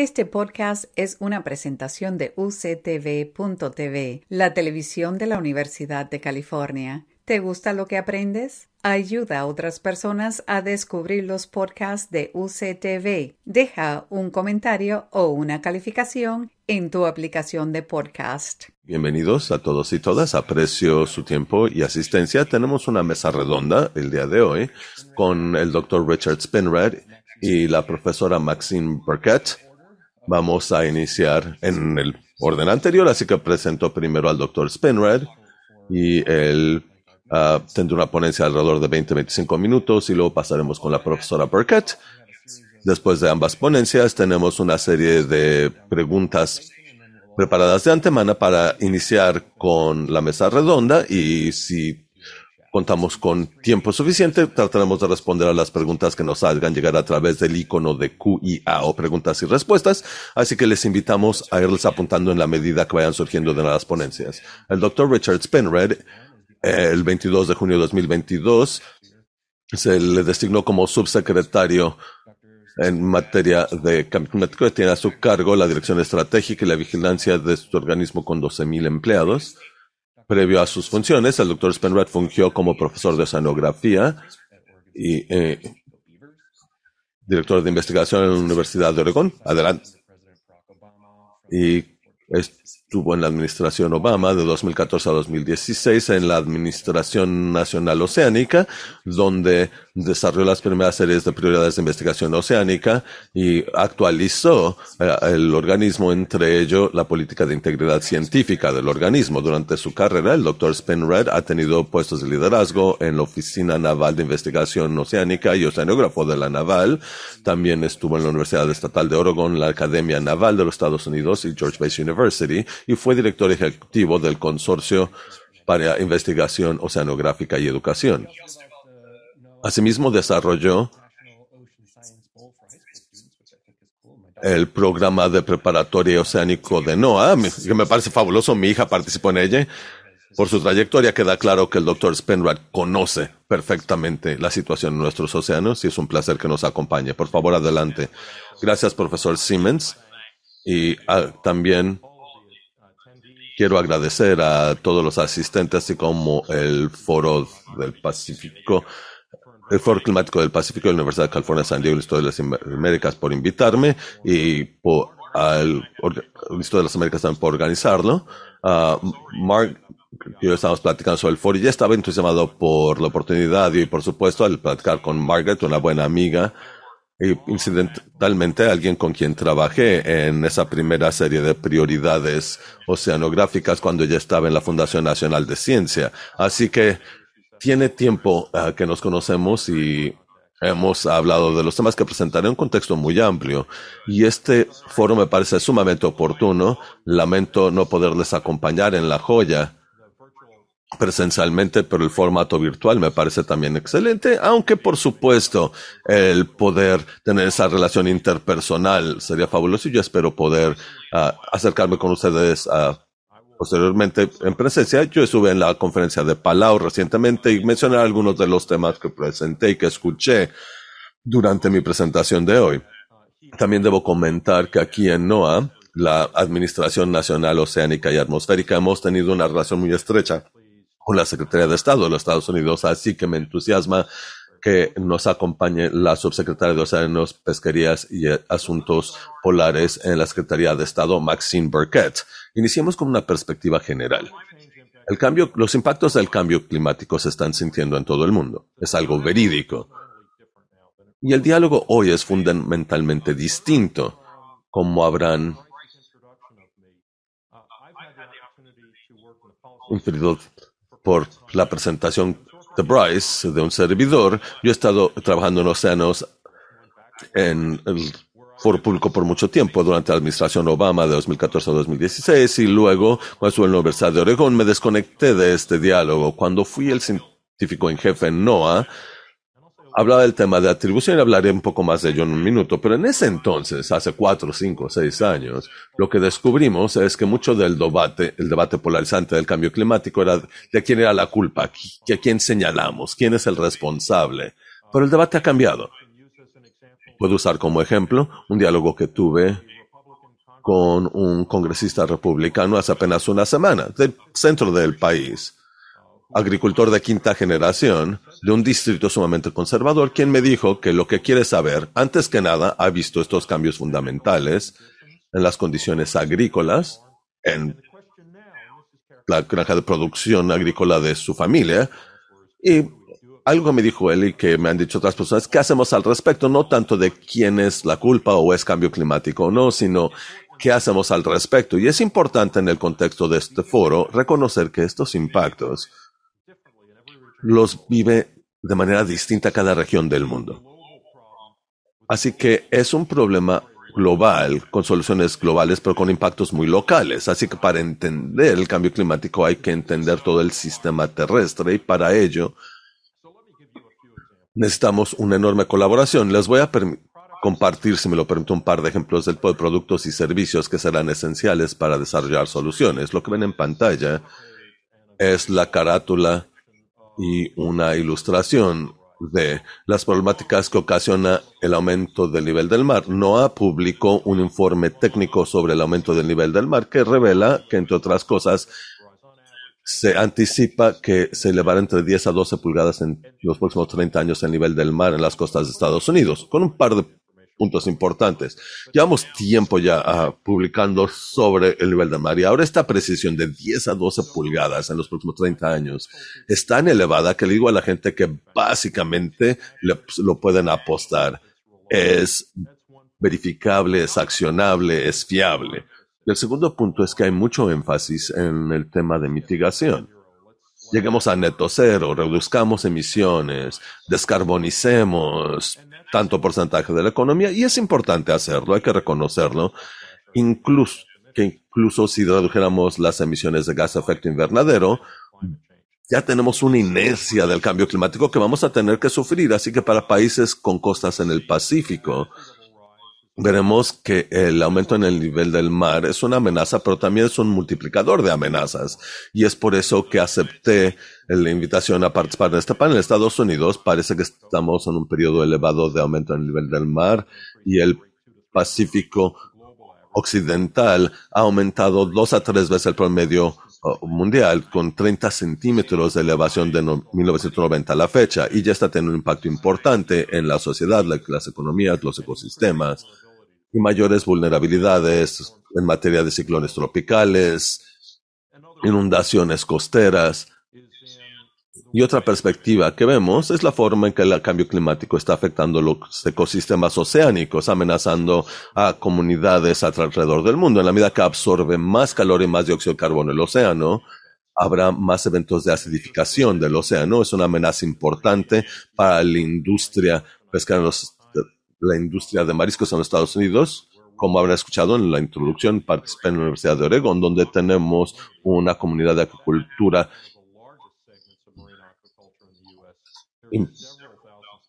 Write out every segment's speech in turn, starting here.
Este podcast es una presentación de UCTV.tv, la televisión de la Universidad de California. ¿Te gusta lo que aprendes? Ayuda a otras personas a descubrir los podcasts de UCTV. Deja un comentario o una calificación en tu aplicación de podcast. Bienvenidos a todos y todas. Aprecio su tiempo y asistencia. Tenemos una mesa redonda el día de hoy con el doctor Richard Spinrad y la profesora Maxine Burkett Vamos a iniciar en el orden anterior, así que presento primero al doctor Spinrad y él uh, tendrá una ponencia alrededor de 20-25 minutos y luego pasaremos con la profesora Burkett. Después de ambas ponencias tenemos una serie de preguntas preparadas de antemano para iniciar con la mesa redonda y si contamos con tiempo suficiente, trataremos de responder a las preguntas que nos salgan llegar a través del icono de QIA o preguntas y respuestas, así que les invitamos a irles apuntando en la medida que vayan surgiendo de las ponencias. El doctor Richard Spenred, el 22 de junio de 2022, se le designó como subsecretario en materia de cambio climático tiene a su cargo la dirección estratégica y la vigilancia de su organismo con 12.000 empleados. Previo a sus funciones, el doctor Spenrad fungió como profesor de oceanografía y eh, director de investigación en la Universidad de Oregón. Adelante. Y estuvo en la administración Obama de 2014 a 2016 en la Administración Nacional Oceánica, donde desarrolló las primeras series de prioridades de investigación oceánica y actualizó eh, el organismo, entre ello la política de integridad científica del organismo. Durante su carrera, el doctor Spinrad ha tenido puestos de liderazgo en la Oficina Naval de Investigación Oceánica y Oceanógrafo de la Naval. También estuvo en la Universidad Estatal de Oregon, la Academia Naval de los Estados Unidos y George Base University y fue director ejecutivo del Consorcio para Investigación Oceanográfica y Educación. Asimismo, desarrolló el programa de preparatoria oceánico de NOAA, que me parece fabuloso. Mi hija participó en ella. Por su trayectoria queda claro que el doctor Spenrad conoce perfectamente la situación en nuestros océanos y es un placer que nos acompañe. Por favor, adelante. Gracias, profesor Siemens. Y ah, también quiero agradecer a todos los asistentes, así como el Foro del Pacífico el Foro Climático del Pacífico de la Universidad de California San Diego, Listo de las Américas por invitarme y por al de las Américas también por organizarlo. Uh, Mark, yo estábamos platicando sobre el foro y ya estaba entusiasmado por la oportunidad y por supuesto al platicar con Margaret, una buena amiga, y incidentalmente alguien con quien trabajé en esa primera serie de prioridades oceanográficas cuando ella estaba en la Fundación Nacional de Ciencia. Así que tiene tiempo uh, que nos conocemos y hemos hablado de los temas que presentaré en un contexto muy amplio. Y este foro me parece sumamente oportuno. Lamento no poderles acompañar en la joya presencialmente, pero el formato virtual me parece también excelente, aunque por supuesto el poder tener esa relación interpersonal sería fabuloso y yo espero poder uh, acercarme con ustedes a Posteriormente, en presencia, yo estuve en la conferencia de Palau recientemente y mencioné algunos de los temas que presenté y que escuché durante mi presentación de hoy. También debo comentar que aquí en NOAA, la Administración Nacional Oceánica y Atmosférica, hemos tenido una relación muy estrecha con la Secretaría de Estado de los Estados Unidos, así que me entusiasma que nos acompañe la subsecretaria de Océanos, Pesquerías y Asuntos Polares en la Secretaría de Estado, Maxine Burkett. Iniciemos con una perspectiva general. El cambio, los impactos del cambio climático se están sintiendo en todo el mundo. Es algo verídico. Y el diálogo hoy es fundamentalmente distinto, como habrán inferido por la presentación de Bryce, de un servidor. Yo he estado trabajando en océanos en el foro público por mucho tiempo, durante la administración Obama de 2014 a 2016, y luego, cuando estuve en la Universidad de Oregón, me desconecté de este diálogo. Cuando fui el científico en jefe en NOAA, hablaba del tema de atribución y hablaré un poco más de ello en un minuto, pero en ese entonces, hace cuatro, cinco, seis años, lo que descubrimos es que mucho del debate, el debate polarizante del cambio climático era de quién era la culpa, a quién señalamos, quién es el responsable. Pero el debate ha cambiado. Puedo usar como ejemplo un diálogo que tuve con un congresista republicano hace apenas una semana, del centro del país, agricultor de quinta generación, de un distrito sumamente conservador, quien me dijo que lo que quiere saber, antes que nada, ha visto estos cambios fundamentales en las condiciones agrícolas, en la granja de producción agrícola de su familia, y algo me dijo él y que me han dicho otras personas, ¿qué hacemos al respecto? No tanto de quién es la culpa o es cambio climático o no, sino qué hacemos al respecto. Y es importante en el contexto de este foro reconocer que estos impactos los vive de manera distinta cada región del mundo. Así que es un problema global, con soluciones globales, pero con impactos muy locales. Así que para entender el cambio climático hay que entender todo el sistema terrestre y para ello necesitamos una enorme colaboración. Les voy a compartir, si me lo permite, un par de ejemplos de productos y servicios que serán esenciales para desarrollar soluciones. Lo que ven en pantalla es la carátula y una ilustración de las problemáticas que ocasiona el aumento del nivel del mar. NOAA publicó un informe técnico sobre el aumento del nivel del mar que revela que, entre otras cosas, se anticipa que se elevará entre 10 a 12 pulgadas en los próximos 30 años el nivel del mar en las costas de Estados Unidos, con un par de puntos importantes. Llevamos tiempo ya ah, publicando sobre el nivel del mar y ahora esta precisión de 10 a 12 pulgadas en los próximos 30 años es tan elevada que le digo a la gente que básicamente lo pueden apostar. Es verificable, es accionable, es fiable el segundo punto es que hay mucho énfasis en el tema de mitigación. Lleguemos a neto cero, reduzcamos emisiones, descarbonicemos tanto porcentaje de la economía y es importante hacerlo, hay que reconocerlo, incluso que incluso si redujéramos las emisiones de gas de efecto invernadero, ya tenemos una inercia del cambio climático que vamos a tener que sufrir, así que para países con costas en el Pacífico, veremos que el aumento en el nivel del mar es una amenaza, pero también es un multiplicador de amenazas. Y es por eso que acepté la invitación a participar en este panel. Estados Unidos parece que estamos en un periodo elevado de aumento en el nivel del mar y el Pacífico Occidental ha aumentado dos a tres veces el promedio uh, mundial con 30 centímetros de elevación de 1990 a la fecha y ya está teniendo un impacto importante en la sociedad, las economías, los ecosistemas, y mayores vulnerabilidades en materia de ciclones tropicales, inundaciones costeras. Y otra perspectiva que vemos es la forma en que el cambio climático está afectando los ecosistemas oceánicos, amenazando a comunidades alrededor del mundo. En la medida que absorbe más calor y más dióxido de carbono el océano, habrá más eventos de acidificación del océano. Es una amenaza importante para la industria pesquera en los la industria de mariscos en los Estados Unidos. Como habrán escuchado en la introducción, participé en la Universidad de Oregon, donde tenemos una comunidad de agricultura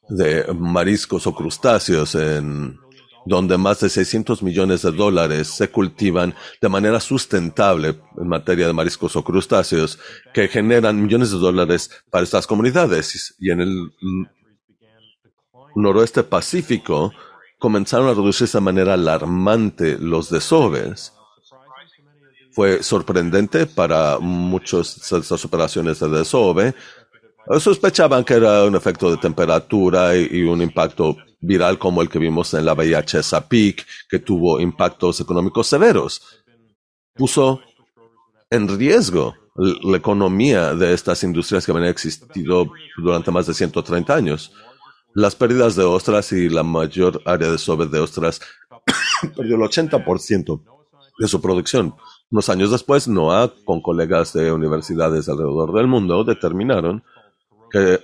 de mariscos o crustáceos en donde más de 600 millones de dólares se cultivan de manera sustentable en materia de mariscos o crustáceos que generan millones de dólares para estas comunidades. Y en el noroeste pacífico comenzaron a reducirse de manera alarmante los desoves. Fue sorprendente para muchas de estas operaciones de desove. Sospechaban que era un efecto de temperatura y, un impacto viral como el que vimos en la bahía Chesapeake, que tuvo impactos económicos severos. Puso en riesgo la economía de estas industrias que habían existido durante más de 130 años. Las pérdidas de ostras y la mayor área de sobre de ostras perdió el 80% de su producción. Unos años después, NOAA, con colegas de universidades alrededor del mundo, determinaron que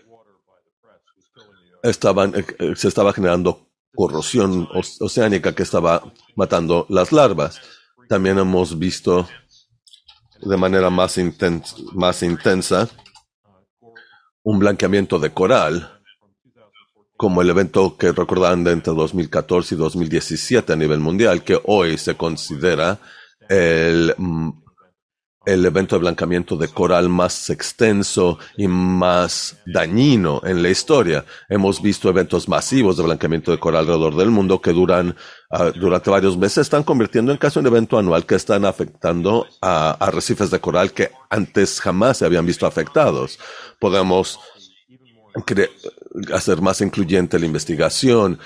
estaban, eh, eh, se estaba generando corrosión oceánica que estaba matando las larvas. También hemos visto de manera más, más intensa un blanqueamiento de coral como el evento que recordarán de entre 2014 y 2017 a nivel mundial, que hoy se considera el, mm, el evento de blancamiento de coral más extenso y más dañino en la historia. Hemos visto eventos masivos de blancamiento de coral alrededor del mundo que duran uh, durante varios meses, están convirtiendo en casi un evento anual que están afectando a arrecifes de coral que antes jamás se habían visto afectados. Podemos hacer más incluyente la investigación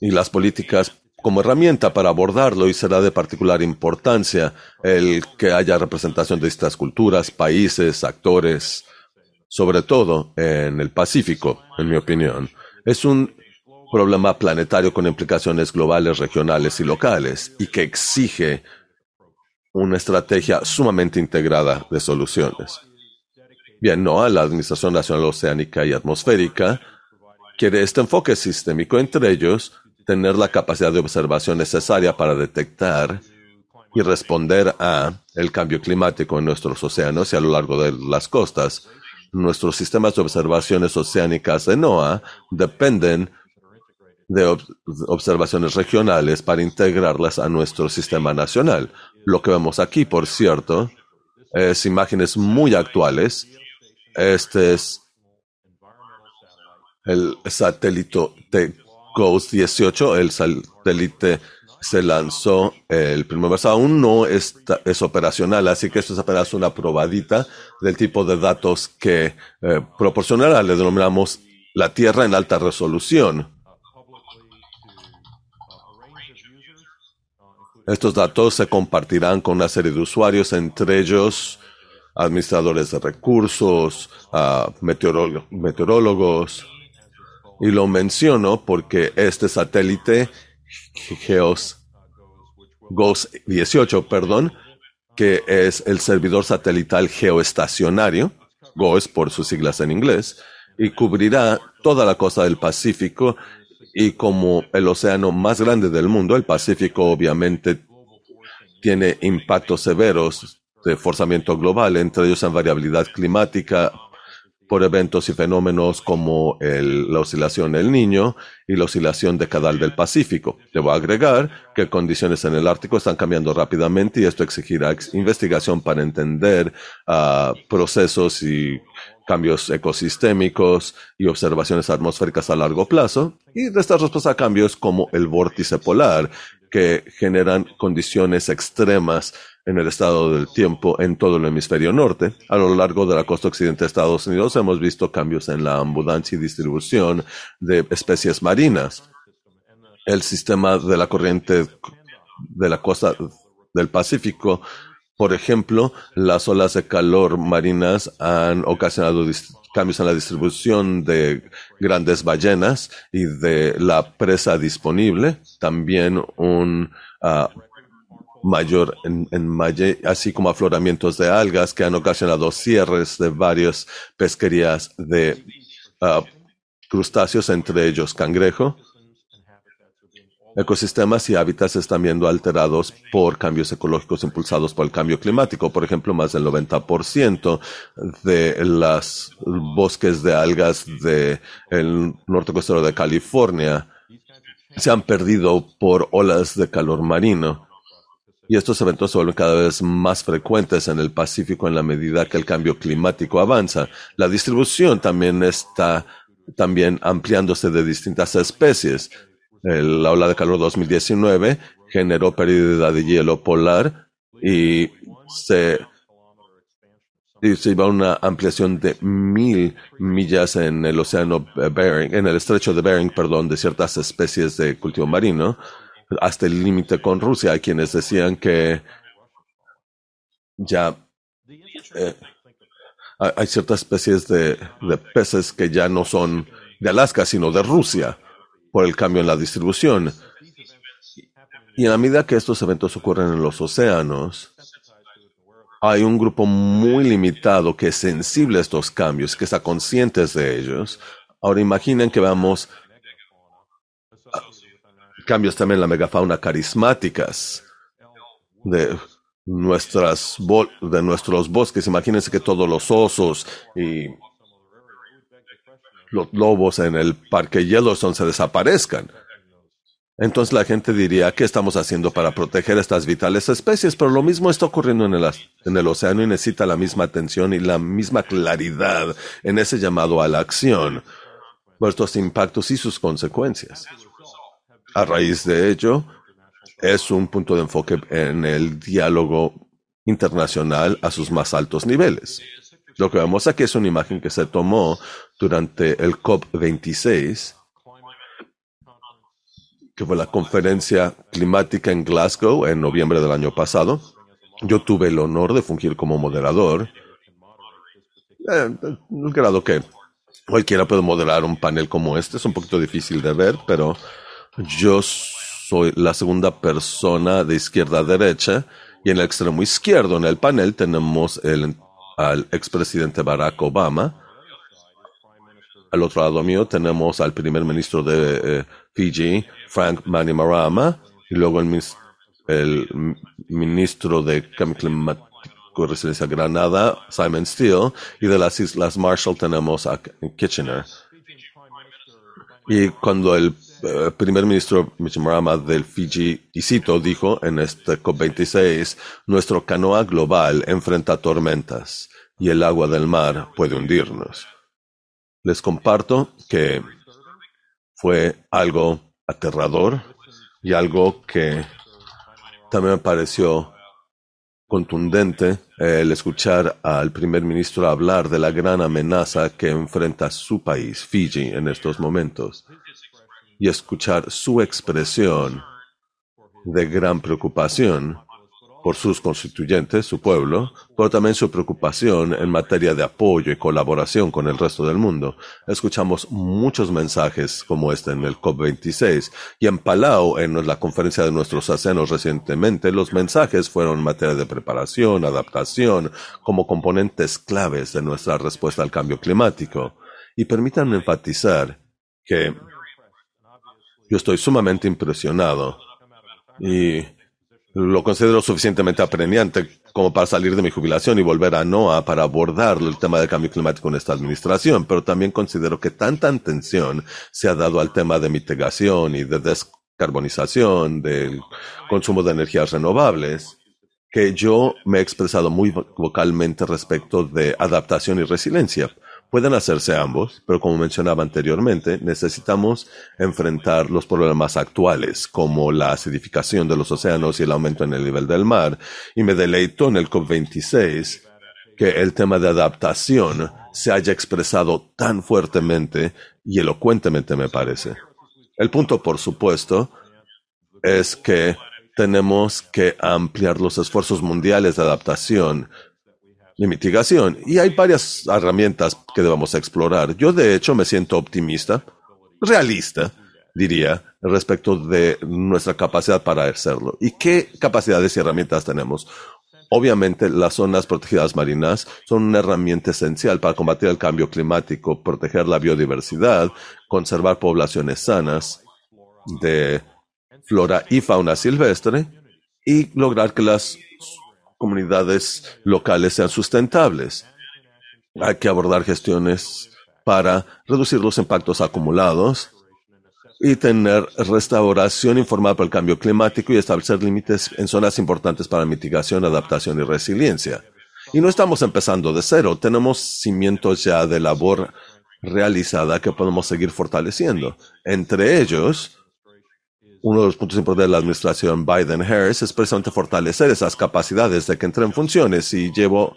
y las políticas como herramienta para abordarlo y será de particular importancia el que haya representación de estas culturas, países, actores, sobre todo en el Pacífico, en mi opinión. Es un problema planetario con implicaciones globales, regionales y locales y que exige una estrategia sumamente integrada de soluciones. Bien, no, la Administración Nacional Oceánica y Atmosférica quiere este enfoque sistémico entre ellos tener la capacidad de observación necesaria para detectar y responder a el cambio climático en nuestros océanos y a lo largo de las costas. Nuestros sistemas de observaciones oceánicas de NOAA dependen de observaciones regionales para integrarlas a nuestro sistema nacional. Lo que vemos aquí, por cierto, es imágenes muy actuales. Este es el satélite Ghost 18, el satélite se lanzó el primer mes. Aún no está, es operacional, así que esto es apenas una probadita del tipo de datos que eh, proporcionará. Le denominamos la Tierra en alta resolución. Estos datos se compartirán con una serie de usuarios, entre ellos administradores de recursos, meteorólogos, y lo menciono porque este satélite Geos GOS 18, perdón, que es el servidor satelital geoestacionario, GOES por sus siglas en inglés, y cubrirá toda la costa del Pacífico y como el océano más grande del mundo, el Pacífico obviamente tiene impactos severos de forzamiento global, entre ellos en variabilidad climática, por eventos y fenómenos como la oscilación del Niño y la oscilación decadal del Pacífico. Debo agregar que condiciones en el Ártico están cambiando rápidamente y esto exigirá investigación para entender uh, procesos y cambios ecosistémicos y observaciones atmosféricas a largo plazo y de estas respuestas a cambios como el vórtice polar que generan condiciones extremas en el estado del tiempo en todo el hemisferio norte. A lo largo de la costa occidental de Estados Unidos hemos visto cambios en la abundancia y distribución de especies marinas. El sistema de la corriente de la costa del Pacífico, por ejemplo, las olas de calor marinas han ocasionado cambios en la distribución de grandes ballenas y de la presa disponible. También un uh, mayor en, en así como afloramientos de algas que han ocasionado cierres de varias pesquerías de uh, crustáceos, entre ellos cangrejo. Ecosistemas y hábitats están viendo alterados por cambios ecológicos impulsados por el cambio climático. Por ejemplo, más del 90% de los bosques de algas del norte costero de California se han perdido por olas de calor marino. Y estos eventos se vuelven cada vez más frecuentes en el Pacífico en la medida que el cambio climático avanza. La distribución también está también ampliándose de distintas especies. La ola de calor 2019 generó pérdida de hielo polar y se, y se iba a una ampliación de mil millas en el océano Bering, en el estrecho de Bering, perdón, de ciertas especies de cultivo marino hasta el límite con Rusia. Hay quienes decían que ya eh, hay ciertas especies de, de, peces que ya no son de Alaska, sino de Rusia, por el cambio en la distribución. Y en la medida que estos eventos ocurren en los océanos, hay un grupo muy limitado que es sensible a estos cambios, que está consciente de ellos. Ahora imaginen que vamos cambios también en la megafauna carismáticas de de nuestros bosques. Imagínense que todos los osos y los lobos en el parque Yellowstone se desaparezcan. entonces la gente diría, ¿qué estamos haciendo para proteger estas vitales especies? Pero lo mismo está ocurriendo en el, en el océano y necesita la misma atención y la misma claridad en ese llamado a la acción por estos impactos y sus consecuencias. A raíz de ello, es un punto de enfoque en el diálogo internacional a sus más altos niveles. Lo que vemos aquí es una imagen que se tomó durante el COP26 que fue la conferencia climática en Glasgow en noviembre del año pasado. Yo tuve el honor de fungir como moderador. Eh, grado que cualquiera puede moderar un panel como este. Es un poquito difícil de ver, pero yo soy la segunda persona de izquierda a derecha y en el extremo izquierdo en el panel tenemos el, al expresidente Barack Obama. Al otro lado mío tenemos al primer ministro de eh, Fiji, Frank Manimarama, y luego el, el ministro de Cambio Climático y Resiliencia Granada, Simon Steele, y de las Islas Marshall tenemos a Kitchener. Y cuando el eh, primer ministro Manimarama del Fiji, y dijo en este COP26, nuestro canoa global enfrenta tormentas y el agua del mar puede hundirnos. Les comparto que fue algo aterrador y algo que también me pareció contundente el escuchar al primer ministro hablar de la gran amenaza que enfrenta su país, Fiji, en estos momentos, y escuchar su expresión de gran preocupación por sus constituyentes, su pueblo, pero también su preocupación en materia de apoyo y colaboración con el resto del mundo. Escuchamos muchos mensajes como este en el COP26 y en Palau, en la conferencia de nuestros océanos recientemente, los mensajes fueron en materia de preparación, adaptación, como componentes claves de nuestra respuesta al cambio climático. Y permítanme enfatizar que yo estoy sumamente impresionado y lo considero suficientemente apremiante como para salir de mi jubilación y volver a NOAA para abordar el tema del cambio climático en esta administración, pero también considero que tanta atención se ha dado al tema de mitigación y de descarbonización, del consumo de energías renovables, que yo me he expresado muy vocalmente respecto de adaptación y resiliencia. Pueden hacerse ambos, pero como mencionaba anteriormente, necesitamos enfrentar los problemas actuales, como la acidificación de los océanos y el aumento en el nivel del mar, y me deleito en el COP26 que el tema de adaptación se haya expresado tan fuertemente y elocuentemente, me parece. El punto, por supuesto, es que tenemos que ampliar los esfuerzos mundiales de adaptación y mitigación. Y hay varias herramientas que debemos explorar. Yo, de hecho, me siento optimista, realista, diría, respecto de nuestra capacidad para hacerlo. ¿Y qué capacidades y herramientas tenemos? Obviamente, las zonas protegidas marinas son una herramienta esencial para combatir el cambio climático, proteger la biodiversidad, conservar poblaciones sanas de flora y fauna silvestre y lograr que las comunidades locales sean sustentables. Hay que abordar gestiones para reducir los impactos acumulados y tener restauración informada por el cambio climático y establecer límites en zonas importantes para mitigación, adaptación y resiliencia. Y no estamos empezando de cero, tenemos cimientos ya de labor realizada que podemos seguir fortaleciendo. Entre ellos, uno de los puntos importantes de la administración Biden-Harris es precisamente fortalecer esas capacidades de que entre en funciones y llevo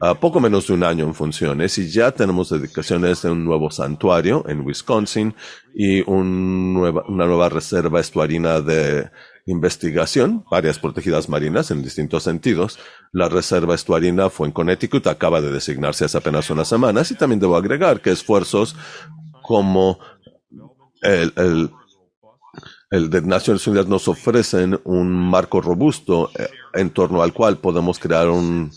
uh, poco menos de un año en funciones y ya tenemos dedicaciones de un nuevo santuario en Wisconsin y una nueva reserva estuarina de investigación, varias protegidas marinas en distintos sentidos. La reserva estuarina fue en Connecticut, acaba de designarse hace apenas unas semanas y también debo agregar que esfuerzos como el, el el de Naciones Unidas nos ofrecen un marco robusto eh, en torno al cual podemos crear un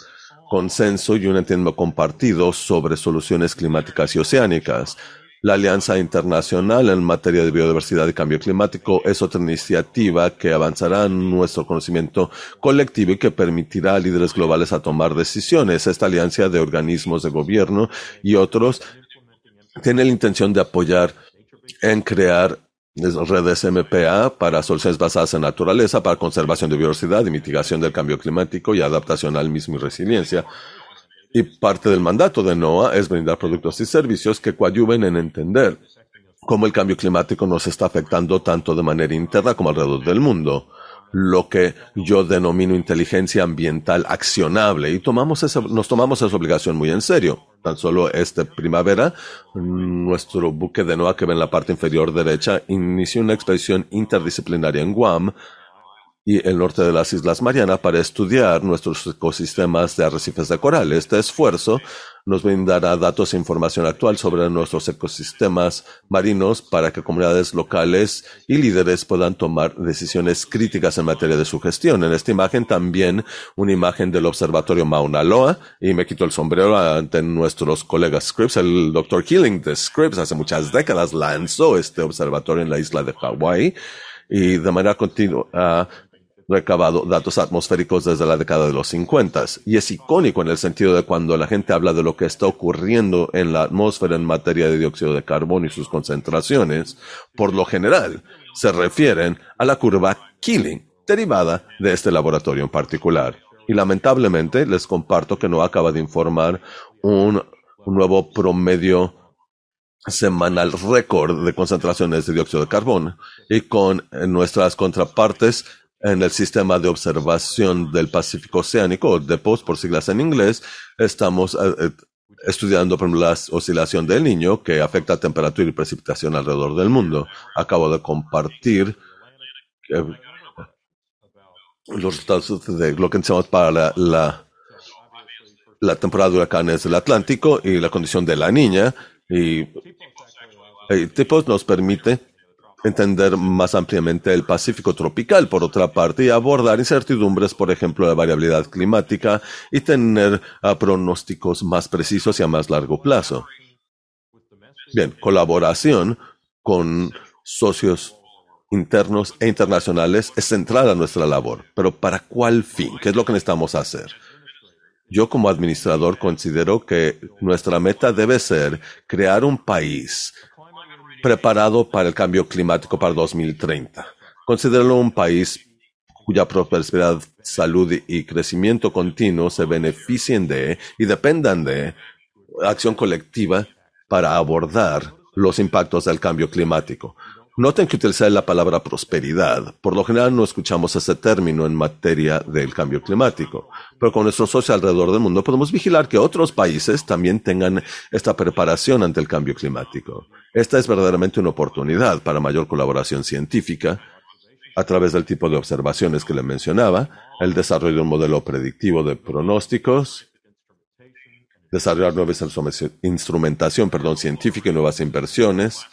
consenso y un entendimiento compartido sobre soluciones climáticas y oceánicas. La Alianza Internacional en materia de biodiversidad y cambio climático es otra iniciativa que avanzará en nuestro conocimiento colectivo y que permitirá a líderes globales a tomar decisiones. Esta alianza de organismos de gobierno y otros tiene la intención de apoyar en crear redes MPA para soluciones basadas en naturaleza, para conservación de biodiversidad y mitigación del cambio climático y adaptación al mismo y resiliencia. Y parte del mandato de NOAA es brindar productos y servicios que coadyuven en entender cómo el cambio climático nos está afectando tanto de manera interna como alrededor del mundo lo que yo denomino inteligencia ambiental accionable y tomamos esa, nos tomamos esa obligación muy en serio. Tan solo esta primavera, nuestro buque de NOAA que ve en la parte inferior derecha inició una expedición interdisciplinaria en Guam y el norte de las Islas Marianas para estudiar nuestros ecosistemas de arrecifes de coral. Este esfuerzo nos brindará datos e información actual sobre nuestros ecosistemas marinos para que comunidades locales y líderes puedan tomar decisiones críticas en materia de su gestión. En esta imagen también una imagen del observatorio Mauna Loa y me quito el sombrero ante nuestros colegas Scripps. El doctor Killing de Scripps hace muchas décadas lanzó este observatorio en la isla de Hawái y de manera continua recabado datos atmosféricos desde la década de los 50 y es icónico en el sentido de cuando la gente habla de lo que está ocurriendo en la atmósfera en materia de dióxido de carbono y sus concentraciones, por lo general se refieren a la curva Killing, derivada de este laboratorio en particular. Y lamentablemente les comparto que no acaba de informar un, nuevo promedio semanal récord de concentraciones de dióxido de carbono y con nuestras contrapartes en el sistema de observación del Pacífico Oceánico, DEPOS por siglas en inglés, estamos eh, eh, estudiando la oscilación del niño que afecta temperatura y precipitación alrededor del mundo. Acabo de compartir eh, los resultados de lo que necesitamos para la, la, la, temporada de huracanes del Atlántico y la condición de la niña. Y, y TIPOS nos permite entender más ampliamente el Pacífico tropical, por otra parte, y abordar incertidumbres, por ejemplo, de variabilidad climática y tener ah, pronósticos más precisos y a más largo plazo. Bien, colaboración con socios internos e internacionales es central a nuestra labor, pero ¿para cuál fin? ¿Qué es lo que necesitamos hacer? Yo como administrador considero que nuestra meta debe ser crear un país preparado para el cambio climático para 2030. Considéralo un país cuya prosperidad, salud y crecimiento continuo se beneficien de y dependan de acción colectiva para abordar los impactos del cambio climático. Noten que utilizar la palabra prosperidad. Por lo general no escuchamos ese término en materia del cambio climático, pero con nuestros socios alrededor del mundo podemos vigilar que otros países también tengan esta preparación ante el cambio climático. Esta es verdaderamente una oportunidad para mayor colaboración científica a través del tipo de observaciones que le mencionaba, el desarrollo de un modelo predictivo de pronósticos, desarrollar nueva instrumentación perdón, científica y nuevas inversiones,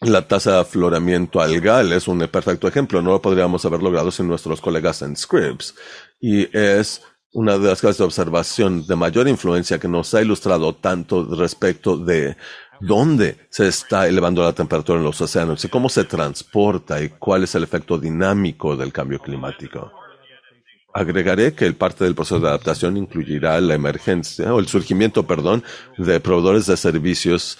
la tasa de afloramiento algal es un perfecto ejemplo. No lo podríamos haber logrado sin nuestros colegas en Scripps. Y es una de las clases de observación de mayor influencia que nos ha ilustrado tanto respecto de dónde se está elevando la temperatura en los océanos y cómo se transporta y cuál es el efecto dinámico del cambio climático. Agregaré que el parte del proceso de adaptación incluirá la emergencia o el surgimiento, perdón, de proveedores de servicios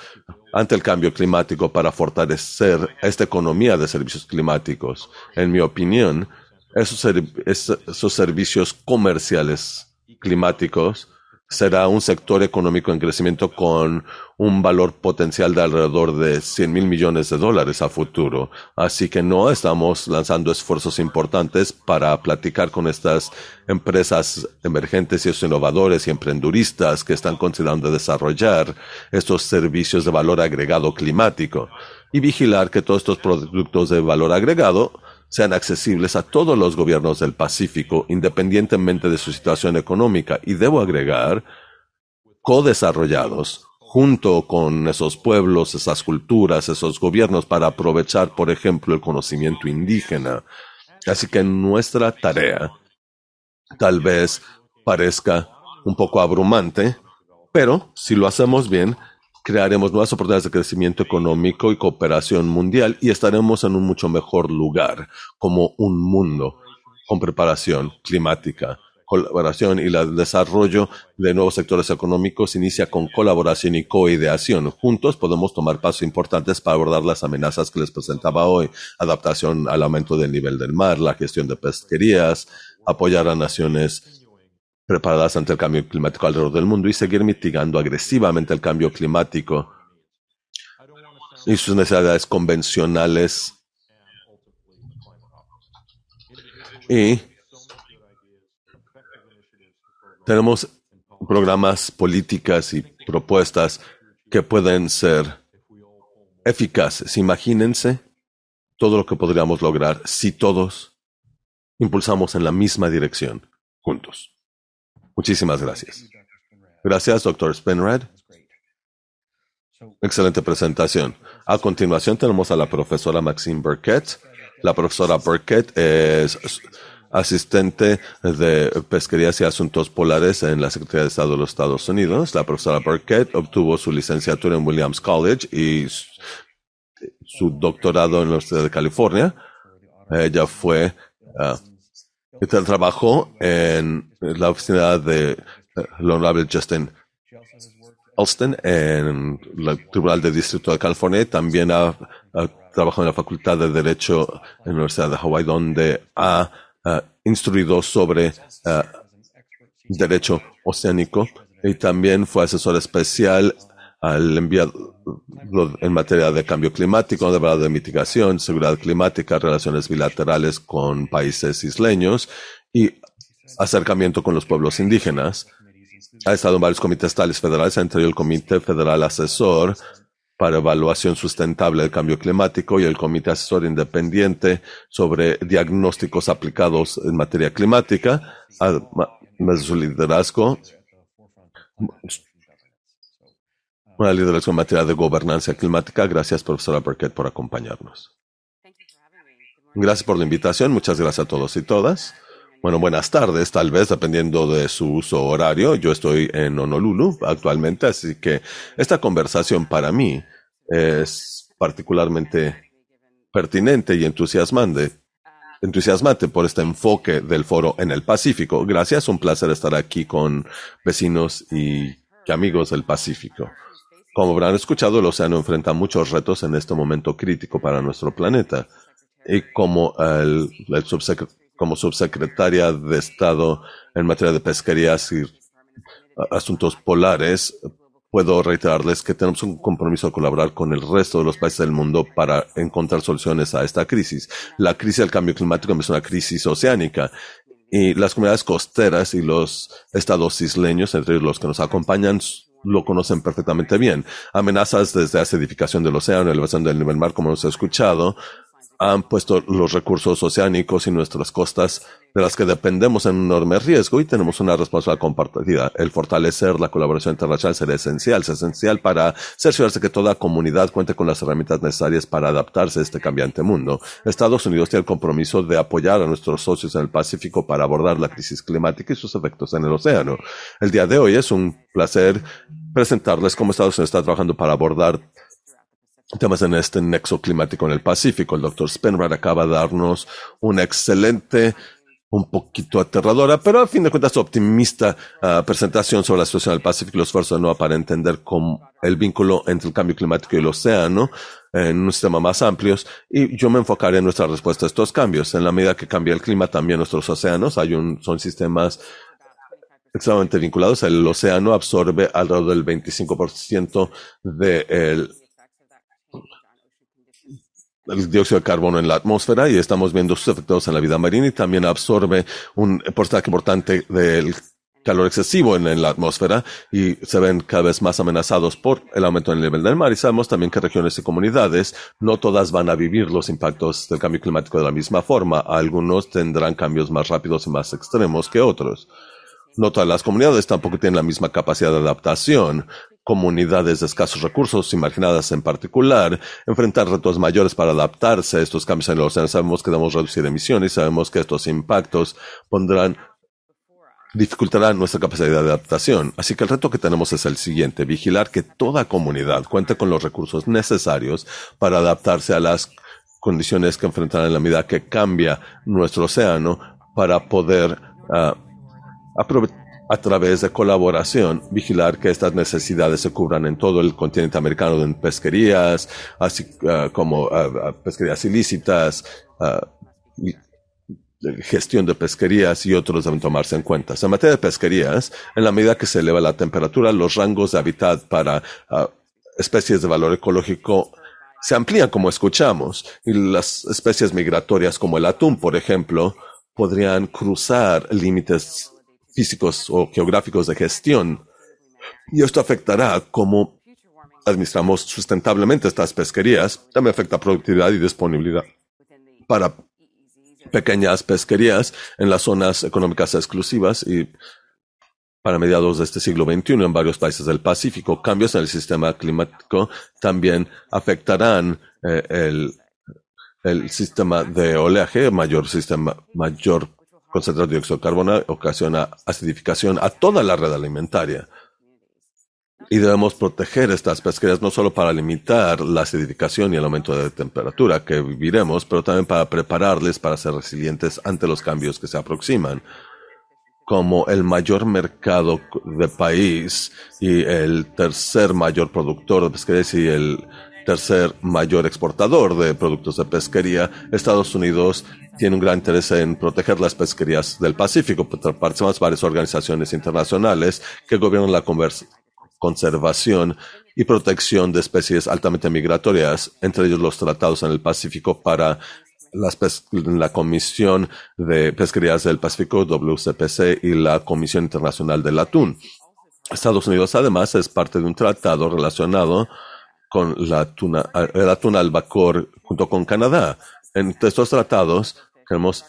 ante el cambio climático para fortalecer esta economía de servicios climáticos. En mi opinión, esos, servicios comerciales climáticos será un sector económico en crecimiento con un valor potencial de alrededor de 100 mil millones de dólares a futuro. Así que no estamos lanzando esfuerzos importantes para platicar con estas empresas emergentes y innovadores y emprenduristas que están considerando desarrollar estos servicios de valor agregado climático y vigilar que todos estos productos de valor agregado sean accesibles a todos los gobiernos del Pacífico, independientemente de su situación económica, y debo agregar, co-desarrollados junto con esos pueblos, esas culturas, esos gobiernos para aprovechar, por ejemplo, el conocimiento indígena. Así que nuestra tarea tal vez parezca un poco abrumante, pero si lo hacemos bien, crearemos nuevas oportunidades de crecimiento económico y cooperación mundial y estaremos en un mucho mejor lugar como un mundo con preparación climática, colaboración y el desarrollo de nuevos sectores económicos inicia con colaboración y coideación. Juntos podemos tomar pasos importantes para abordar las amenazas que les presentaba hoy, adaptación al aumento del nivel del mar, la gestión de pesquerías, apoyar a naciones preparadas ante el cambio climático alrededor del mundo y seguir mitigando agresivamente el cambio climático y sus necesidades convencionales y tenemos programas, políticas y propuestas que pueden ser eficaces. Imagínense todo lo que podríamos lograr si todos impulsamos en la misma dirección juntos. Muchísimas gracias. Gracias, doctor Spenrad. Excelente presentación. A continuación tenemos a la profesora Maxine Burkett. La profesora Burkett es asistente de pesquerías y asuntos polares en la Secretaría de Estado de los Estados Unidos. La profesora Burkett obtuvo su licenciatura en Williams College y su doctorado en la Universidad de California. Ella fue, uh, trabajó en la oficina de uh, honorable Justin Alston en el Tribunal de Distrito de California. También ha, ha trabajado en la Facultad de Derecho en la Universidad de Hawaii, donde ha uh, instruido sobre uh, derecho oceánico y también fue asesor especial al enviado en materia de cambio climático, de, de mitigación, seguridad climática, relaciones bilaterales con países isleños y acercamiento con los pueblos indígenas. Ha estado en varios comités tales federales, entre el Comité Federal Asesor para Evaluación Sustentable del Cambio Climático y el Comité Asesor Independiente sobre Diagnósticos Aplicados en Materia Climática, de su liderazgo, una liderazgo en materia de gobernanza climática. Gracias, profesora Burkett, por acompañarnos. Gracias por la invitación. Muchas gracias a todos y todas. Bueno, buenas tardes, tal vez, dependiendo de su uso horario. Yo estoy en Honolulu actualmente, así que esta conversación para mí es particularmente pertinente y entusiasmante, entusiasmante por este enfoque del foro en el Pacífico. Gracias, un placer estar aquí con vecinos y amigos del Pacífico. Como habrán escuchado, el océano enfrenta muchos retos en este momento crítico para nuestro planeta. Y como el, el subsecretario como subsecretaria de Estado en materia de pesquerías y asuntos polares, puedo reiterarles que tenemos un compromiso de colaborar con el resto de los países del mundo para encontrar soluciones a esta crisis. La crisis del cambio climático es una crisis oceánica y las comunidades costeras y los estados isleños, entre los que nos acompañan, lo conocen perfectamente bien. Amenazas desde acidificación del océano, elevación del nivel mar, como hemos escuchado, han puesto los recursos oceánicos y nuestras costas de las que dependemos en un enorme riesgo y tenemos una responsabilidad compartida. El fortalecer la colaboración internacional será esencial, es esencial para cerciorarse que toda comunidad cuente con las herramientas necesarias para adaptarse a este cambiante mundo. Estados Unidos tiene el compromiso de apoyar a nuestros socios en el Pacífico para abordar la crisis climática y sus efectos en el océano. El día de hoy es un placer presentarles cómo Estados Unidos está trabajando para abordar temas en este nexo climático en el Pacífico. El doctor Spenrad acaba de darnos una excelente, un poquito aterradora, pero a fin de cuentas optimista uh, presentación sobre la situación del Pacífico y los esfuerzos de NOAA para entender cómo el vínculo entre el cambio climático y el océano en un sistema más amplio. Y yo me enfocaré en nuestra respuesta a estos cambios. En la medida que cambia el clima, también nuestros océanos hay un, son sistemas extremadamente vinculados. El océano absorbe alrededor del 25% del el dióxido de carbono en la atmósfera y estamos viendo sus efectos en la vida marina y también absorbe un porcentaje importante del calor excesivo en, la atmósfera y se ven cada vez más amenazados por el aumento del nivel del mar y sabemos también que regiones y comunidades no todas van a vivir los impactos del cambio climático de la misma forma. Algunos tendrán cambios más rápidos y más extremos que otros. No todas las comunidades tampoco tienen la misma capacidad de adaptación comunidades de escasos recursos y marginadas en particular, enfrentar retos mayores para adaptarse a estos cambios en el océano. Sabemos que debemos reducir emisiones, sabemos que estos impactos pondrán dificultarán nuestra capacidad de adaptación. Así que el reto que tenemos es el siguiente, vigilar que toda comunidad cuente con los recursos necesarios para adaptarse a las condiciones que enfrentarán en la medida que cambia nuestro océano para poder uh, a través de colaboración, vigilar que estas necesidades se cubran en todo el continente americano en pesquerías, así ah, como ah, pesquerías ilícitas, gestión de pesquerías y otros deben tomarse en cuenta. En materia de pesquerías, en la medida que se eleva la temperatura, los rangos de hábitat para especies de valor ecológico se amplían como escuchamos y las especies migratorias como el atún, por ejemplo, podrían cruzar límites físicos o geográficos de gestión. Y esto afectará cómo administramos sustentablemente estas pesquerías. También afecta productividad y disponibilidad para pequeñas pesquerías en las zonas económicas exclusivas y para mediados de este siglo XXI en varios países del Pacífico. Cambios en el sistema climático también afectarán eh, el, el, sistema de oleaje, mayor sistema, mayor concentrado de dióxido de carbono, ocasiona acidificación a toda la red alimentaria. Y debemos proteger estas pesquerías no solo para limitar la acidificación y el aumento de temperatura que viviremos, pero también para prepararles para ser resilientes ante los cambios que se aproximan como el mayor mercado de país y el tercer mayor productor de pesquerías y el tercer mayor exportador de productos de pesquería, Estados Unidos tiene un gran interés en proteger las pesquerías del Pacífico. Participamos varias organizaciones internacionales que gobiernan la conservación y protección de especies altamente migratorias, entre ellos los tratados en el Pacífico para la Comisión de Pesquerías del Pacífico, WCPC, y la Comisión Internacional del Atún. Estados Unidos, además, es parte de un tratado relacionado con la tuna, el atún albacor junto con Canadá. En estos tratados queremos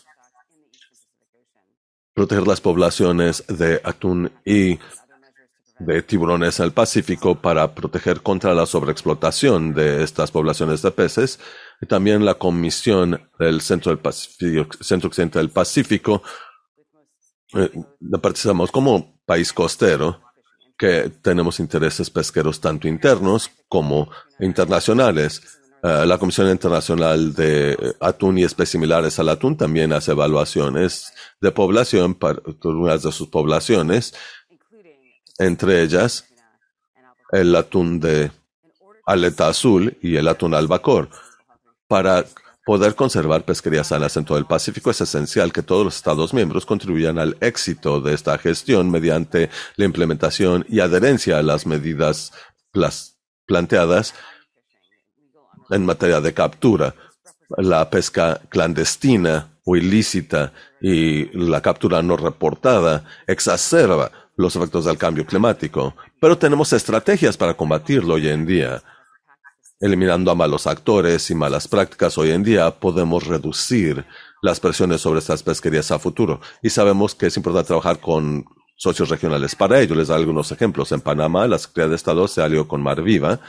proteger las poblaciones de atún y de tiburones en el Pacífico para proteger contra la sobreexplotación de estas poblaciones de peces también la Comisión del Centro, del Pacífico, Centro Occidental del Pacífico. Eh, participamos como país costero que tenemos intereses pesqueros tanto internos como internacionales. Eh, la Comisión Internacional de Atún y especies similares al atún también hace evaluaciones de población para algunas de sus poblaciones, entre ellas el atún de aleta azul y el atún albacor. Para poder conservar pesquerías sanas en todo el Pacífico es esencial que todos los Estados miembros contribuyan al éxito de esta gestión mediante la implementación y adherencia a las medidas planteadas en materia de captura. La pesca clandestina o ilícita y la captura no reportada exacerba los efectos del cambio climático, pero tenemos estrategias para combatirlo hoy en día. Eliminando a malos actores y malas prácticas hoy en día, podemos reducir las presiones sobre estas pesquerías a futuro. Y sabemos que es importante trabajar con socios regionales para ello. Les doy algunos ejemplos. En Panamá, la Secretaría de Estado se alió con Mar Viva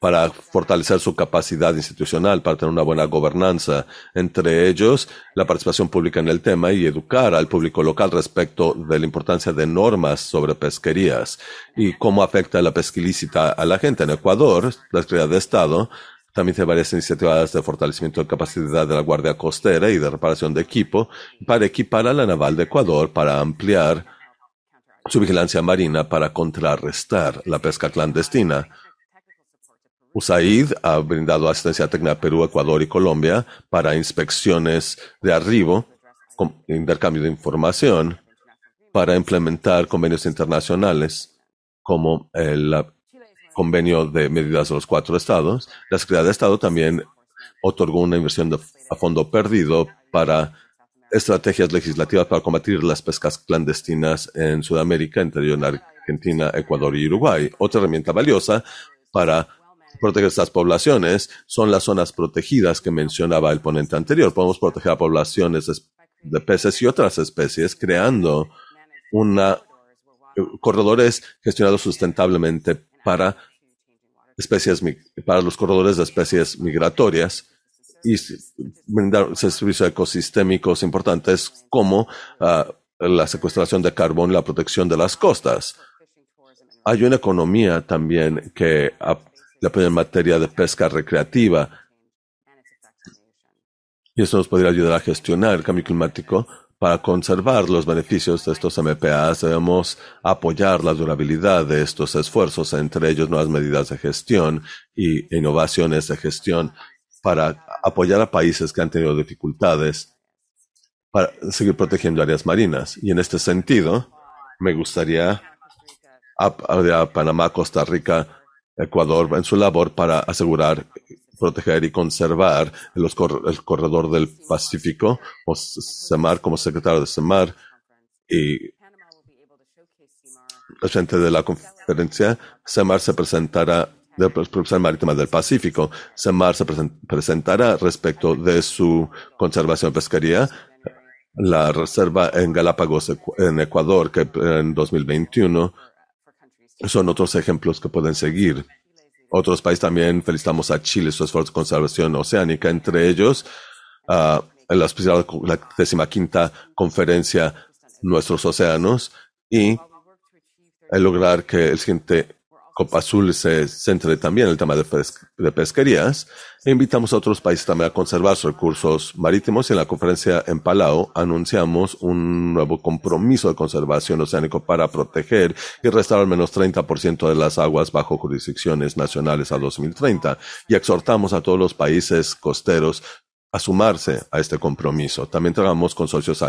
para fortalecer su capacidad institucional, para tener una buena gobernanza, entre ellos la participación pública en el tema y educar al público local respecto de la importancia de normas sobre pesquerías y cómo afecta la pesca ilícita a la gente. En Ecuador, la Secretaría de Estado también tiene varias iniciativas de fortalecimiento de capacidad de la Guardia Costera y de reparación de equipo para equipar a la Naval de Ecuador para ampliar su vigilancia marina para contrarrestar la pesca clandestina. USAID ha brindado asistencia técnica a Perú, Ecuador y Colombia para inspecciones de arribo, intercambio de información, para implementar convenios internacionales como el convenio de medidas de los cuatro estados. La Secretaría de Estado también otorgó una inversión a fondo perdido para estrategias legislativas para combatir las pescas clandestinas en Sudamérica, ellos en Argentina, Ecuador y Uruguay. Otra herramienta valiosa para proteger estas poblaciones son las zonas protegidas que mencionaba el ponente anterior. Podemos proteger poblaciones de peces y otras especies creando una corredores gestionados sustentablemente para especies para los corredores de especies migratorias y brindar servicios ecosistémicos importantes como ah, la secuestración de carbón y la protección de las costas. Hay una economía también que la primera materia de pesca recreativa. Y esto nos podría ayudar a gestionar el cambio climático, Para conservar los beneficios de estos MPAs debemos apoyar la durabilidad de estos esfuerzos, entre ellos nuevas medidas de gestión y innovaciones de gestión para apoyar a países que han tenido dificultades para seguir protegiendo áreas marinas. Y en este sentido, me gustaría a, Panamá, Costa Rica, Ecuador en su labor para asegurar, proteger y conservar el corredor del Pacífico, o CEMAR como secretario de CEMAR y frente de la conferencia, CEMAR se presentará de Producción Marítima del Pacífico. CEMAR se presentará respecto de su conservación de pesquería, la reserva en Galápagos, en Ecuador, que en 2021 son otros ejemplos que pueden seguir. Otros países también felicitamos a Chile su esfuerzo de conservación oceánica, entre ellos uh, la, la décima quinta conferencia Nuestros Océanos y el lograr que el siguiente Copa Azul se centre también en el tema de, pesquerías. E invitamos a otros países también a conservar sus recursos marítimos y en la conferencia en Palau anunciamos un nuevo compromiso de conservación oceánico para proteger y restaurar al menos 30% de las aguas bajo jurisdicciones nacionales a 2030 y exhortamos a todos los países costeros a sumarse a este compromiso. También trabajamos con socios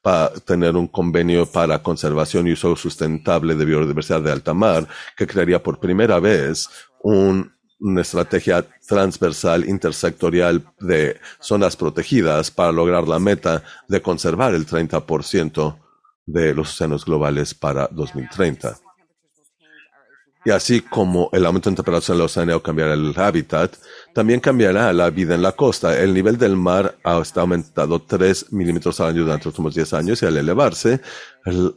para tener un convenio para conservación y uso sustentable de biodiversidad de alta mar que crearía por primera vez una estrategia transversal intersectorial de zonas protegidas para lograr la meta de conservar el 30% de los océanos globales para 2030. Y así como el aumento en temperatura del océano cambiará el hábitat, también cambiará la vida en la costa. El nivel del mar ha aumentado 3 milímetros al año durante los últimos 10 años y al elevarse,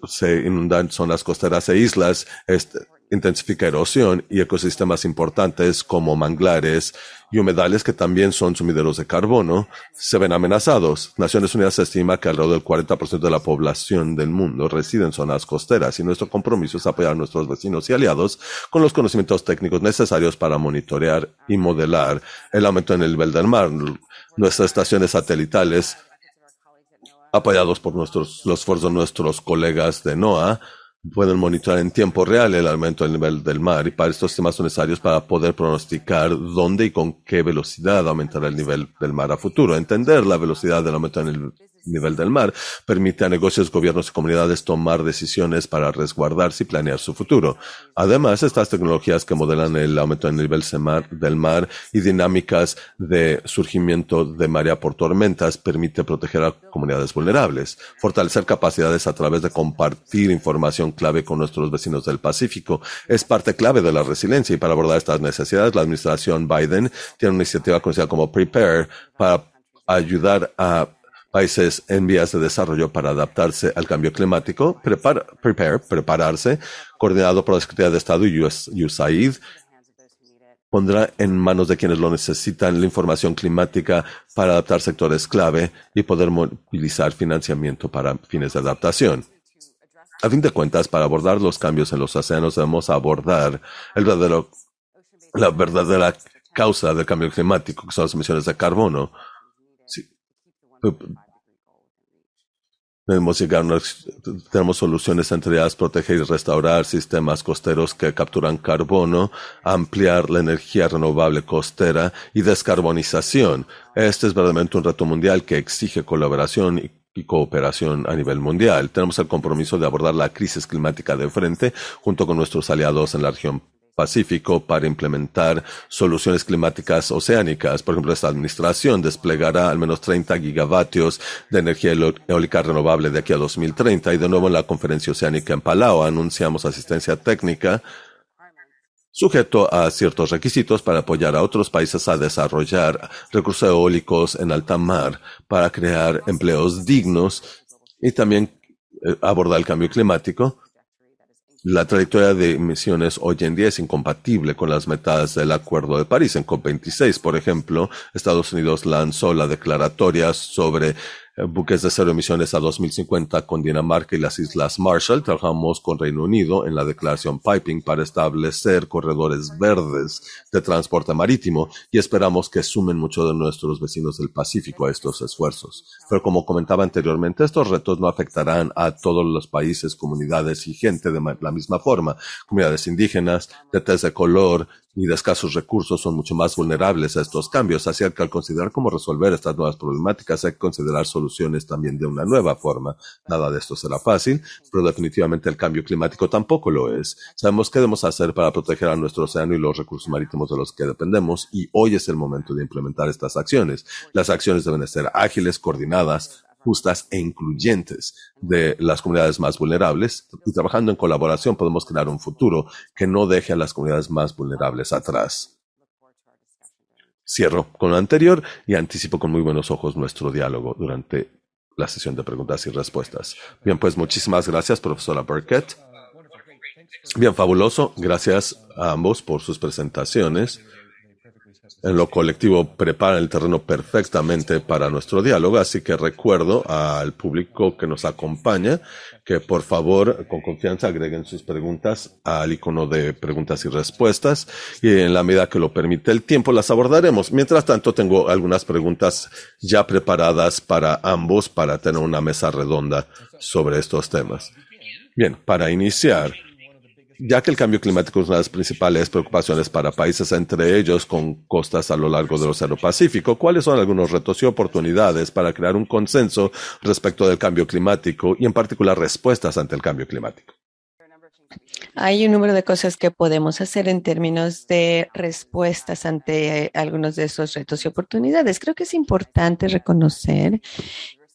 se inundan zonas costeras e islas. Este, intensifica erosión y ecosistemas importantes como manglares y humedales que también son sumideros de carbono se ven amenazados. Naciones Unidas estima que alrededor del 40% de la población del mundo reside en zonas costeras y nuestro compromiso es apoyar a nuestros vecinos y aliados con los conocimientos técnicos necesarios para monitorear y modelar el aumento en el nivel del mar. Nuestras estaciones satelitales apoyados por nuestros, los esfuerzos de nuestros colegas de NOAA, pueden monitorear en tiempo real el aumento del nivel del mar y para estos temas son necesarios para poder pronosticar dónde y con qué velocidad aumentará el nivel del mar a futuro. Entender la velocidad del aumento en el nivel del mar permite a negocios, gobiernos y comunidades tomar decisiones para resguardarse y planear su futuro. Además, estas tecnologías que modelan el aumento del nivel del mar y dinámicas de surgimiento de marea por tormentas permite proteger a comunidades vulnerables, fortalecer capacidades a través de compartir información clave con nuestros vecinos del Pacífico. Es parte clave de la resiliencia y para abordar estas necesidades, la administración Biden tiene una iniciativa conocida como Prepare para ayudar a países en vías de desarrollo para adaptarse al cambio climático, prepare, prepararse, coordinado por la Secretaría de Estado y USAID, pondrá en manos de quienes lo necesitan la información climática para adaptar sectores clave y poder movilizar financiamiento para fines de adaptación. A fin de cuentas, para abordar los cambios en los océanos debemos abordar el verdadero, la verdadera causa del cambio climático, que son las emisiones de carbono. Tenemos, tenemos soluciones entre ellas proteger y restaurar sistemas costeros que capturan carbono, ampliar la energía renovable costera y descarbonización. Este es verdaderamente un reto mundial que exige colaboración y y cooperación a nivel mundial. Tenemos el compromiso de abordar la crisis climática de frente junto con nuestros aliados en la región Pacífico para implementar soluciones climáticas oceánicas. Por ejemplo, esta administración desplegará al menos 30 gigavatios de energía eólica renovable de aquí a 2030 y de nuevo en la conferencia oceánica en Palau anunciamos asistencia técnica sujeto a ciertos requisitos para apoyar a otros países a desarrollar recursos eólicos en alta mar para crear empleos dignos y también eh, abordar el cambio climático la trayectoria de emisiones hoy en día es incompatible con las metas del Acuerdo de París. En COP26, por ejemplo, Estados Unidos lanzó la declaratoria sobre buques de cero emisiones a 2050 con Dinamarca y las Islas Marshall. Trabajamos con Reino Unido en la declaración Piping para establecer corredores verdes de transporte marítimo y esperamos que sumen muchos de nuestros vecinos del Pacífico a estos esfuerzos. Pero como comentaba anteriormente, estos retos no afectarán a todos los países, comunidades y gente de la misma forma. Comunidades indígenas, de tez de color, y de escasos recursos son mucho más vulnerables a estos cambios, así que al considerar cómo resolver estas nuevas problemáticas hay que considerar soluciones también de una nueva forma. Nada de esto será fácil, pero definitivamente el cambio climático tampoco lo es. Sabemos qué debemos hacer para proteger a nuestro océano y los recursos marítimos de los que dependemos y hoy es el momento de implementar estas acciones. Las acciones deben ser ágiles, coordinadas, justas e incluyentes de las comunidades más vulnerables y trabajando en colaboración podemos crear un futuro que no deje a las comunidades más vulnerables atrás. Cierro con lo anterior y anticipo con muy buenos ojos nuestro diálogo durante la sesión de preguntas y respuestas. Bien, pues muchísimas gracias, profesora Burkett. Bien, fabuloso. Gracias a ambos por sus presentaciones en lo colectivo prepara el terreno perfectamente para nuestro diálogo, así que recuerdo al público que nos acompaña que por favor con confianza agreguen sus preguntas al icono de preguntas y respuestas y en la medida que lo permite el tiempo las abordaremos. Mientras tanto tengo algunas preguntas ya preparadas para ambos para tener una mesa redonda sobre estos temas. Bien, para iniciar, ya que el cambio climático es una de las principales preocupaciones para países, entre ellos con costas a lo largo del Océano Pacífico, ¿cuáles son algunos retos y oportunidades para crear un consenso respecto del cambio climático y en particular respuestas ante el cambio climático? Hay un número de cosas que podemos hacer en términos de respuestas ante algunos de esos retos y oportunidades. Creo que es importante reconocer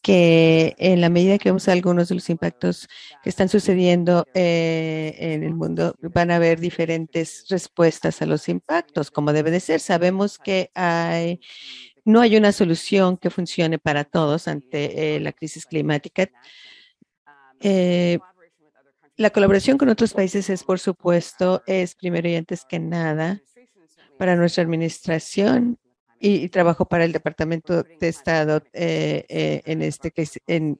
que en la medida que vemos algunos de los impactos que están sucediendo eh, en el mundo, van a haber diferentes respuestas a los impactos, como debe de ser. Sabemos que hay, no hay una solución que funcione para todos ante eh, la crisis climática. Eh, la colaboración con otros países es, por supuesto, es primero y antes que nada para nuestra administración y, trabajo para el Departamento de Estado eh, eh, en este en,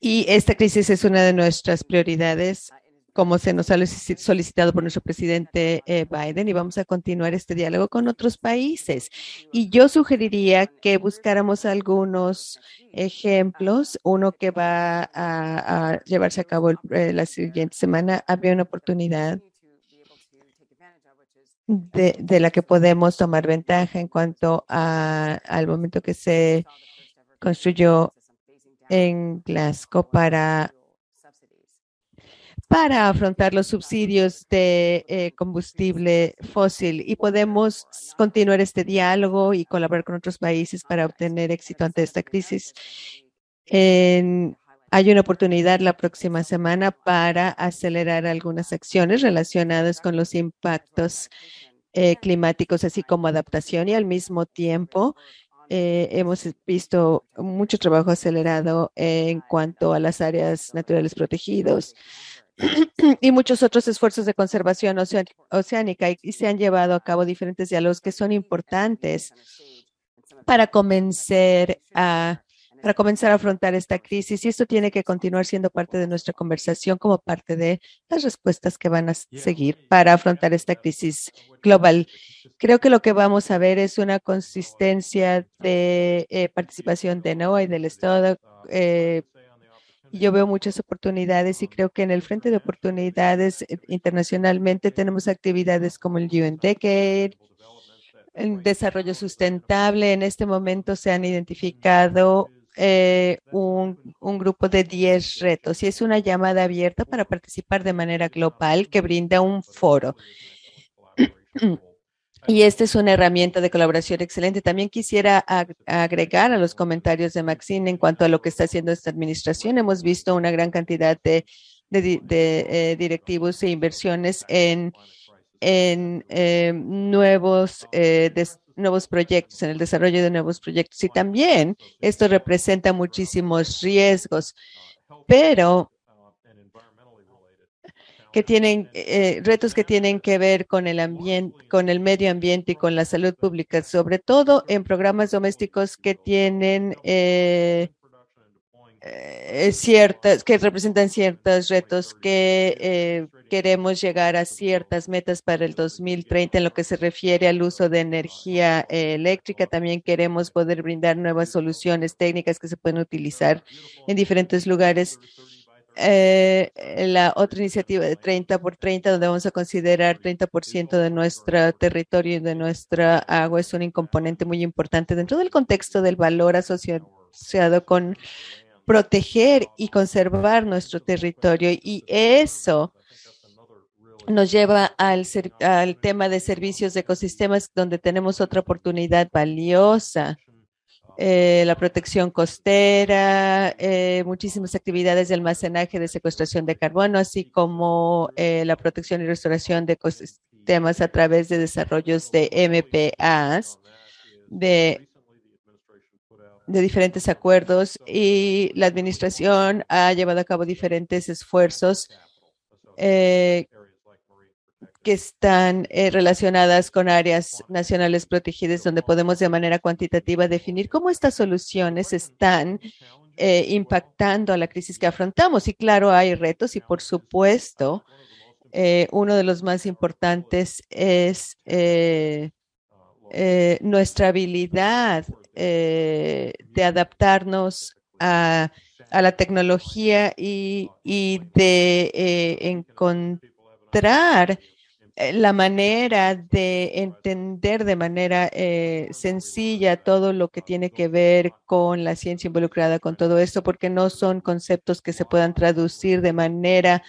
y esta crisis es una de nuestras prioridades, como se nos ha solicitado por nuestro presidente eh, Biden, y vamos a continuar este diálogo con otros países. Y yo sugeriría que buscáramos algunos ejemplos. Uno que va a, llevarse a cabo la siguiente semana. Había una oportunidad de, la que podemos tomar ventaja en cuanto a, al momento que se construyó en Glasgow para, para afrontar los subsidios de eh, combustible fósil y podemos continuar este diálogo y colaborar con otros países para obtener éxito ante esta crisis. Hay una oportunidad la próxima semana para acelerar algunas acciones relacionadas con los impactos eh, climáticos, así como adaptación y al mismo tiempo eh, hemos visto mucho trabajo acelerado en cuanto a las áreas naturales protegidos y muchos otros esfuerzos de conservación oceánica y se han llevado a cabo diferentes diálogos que son importantes para convencer a para comenzar a afrontar esta crisis y esto tiene que continuar siendo parte de nuestra conversación como parte de las respuestas que van a seguir para afrontar esta crisis global. Creo que lo que vamos a ver es una consistencia de eh, participación de NOAA y del Estado. Eh, yo veo muchas oportunidades y creo que en el frente de oportunidades eh, internacionalmente tenemos actividades como el UN Decade, el desarrollo sustentable. En este momento se han identificado eh, un, grupo de 10 retos y es una llamada abierta para participar de manera global que brinda un foro. Y esta es una herramienta de colaboración excelente. También quisiera agregar a los comentarios de Maxine en cuanto a lo que está haciendo esta administración. Hemos visto una gran cantidad de, eh, directivos e inversiones en, eh, nuevos eh, nuevos proyectos, en el desarrollo de nuevos proyectos. Y también esto representa muchísimos riesgos, pero que tienen eh, retos que tienen que ver con el ambiente, con el medio ambiente y con la salud pública, sobre todo en programas domésticos que tienen eh, eh, ciertas, que representan ciertos retos que eh, queremos llegar a ciertas metas para el 2030 en lo que se refiere al uso de energía eh, eléctrica. También queremos poder brindar nuevas soluciones técnicas que se pueden utilizar en diferentes lugares. la otra iniciativa de 30 por 30, donde vamos a considerar 30% de nuestro territorio y de nuestra agua, es un componente muy importante dentro del contexto del valor asociado con proteger y conservar nuestro territorio. Y eso nos lleva al, tema de servicios de ecosistemas, donde tenemos otra oportunidad valiosa. Eh, la protección costera, eh, muchísimas actividades de almacenaje de secuestración de carbono, así como eh, la protección y restauración de ecosistemas a través de desarrollos de MPAs, de de diferentes acuerdos y la administración ha llevado a cabo diferentes esfuerzos eh, que están eh, relacionadas con áreas nacionales protegidas donde podemos de manera cuantitativa definir cómo estas soluciones están eh, impactando a la crisis que afrontamos. Y claro, hay retos y por supuesto, uno de los más importantes es nuestra habilidad eh, de adaptarnos a, la tecnología y, de eh, encontrar eh, la manera de entender de manera sencilla todo lo que tiene que ver con la ciencia involucrada con todo esto, porque no son conceptos que se puedan traducir de manera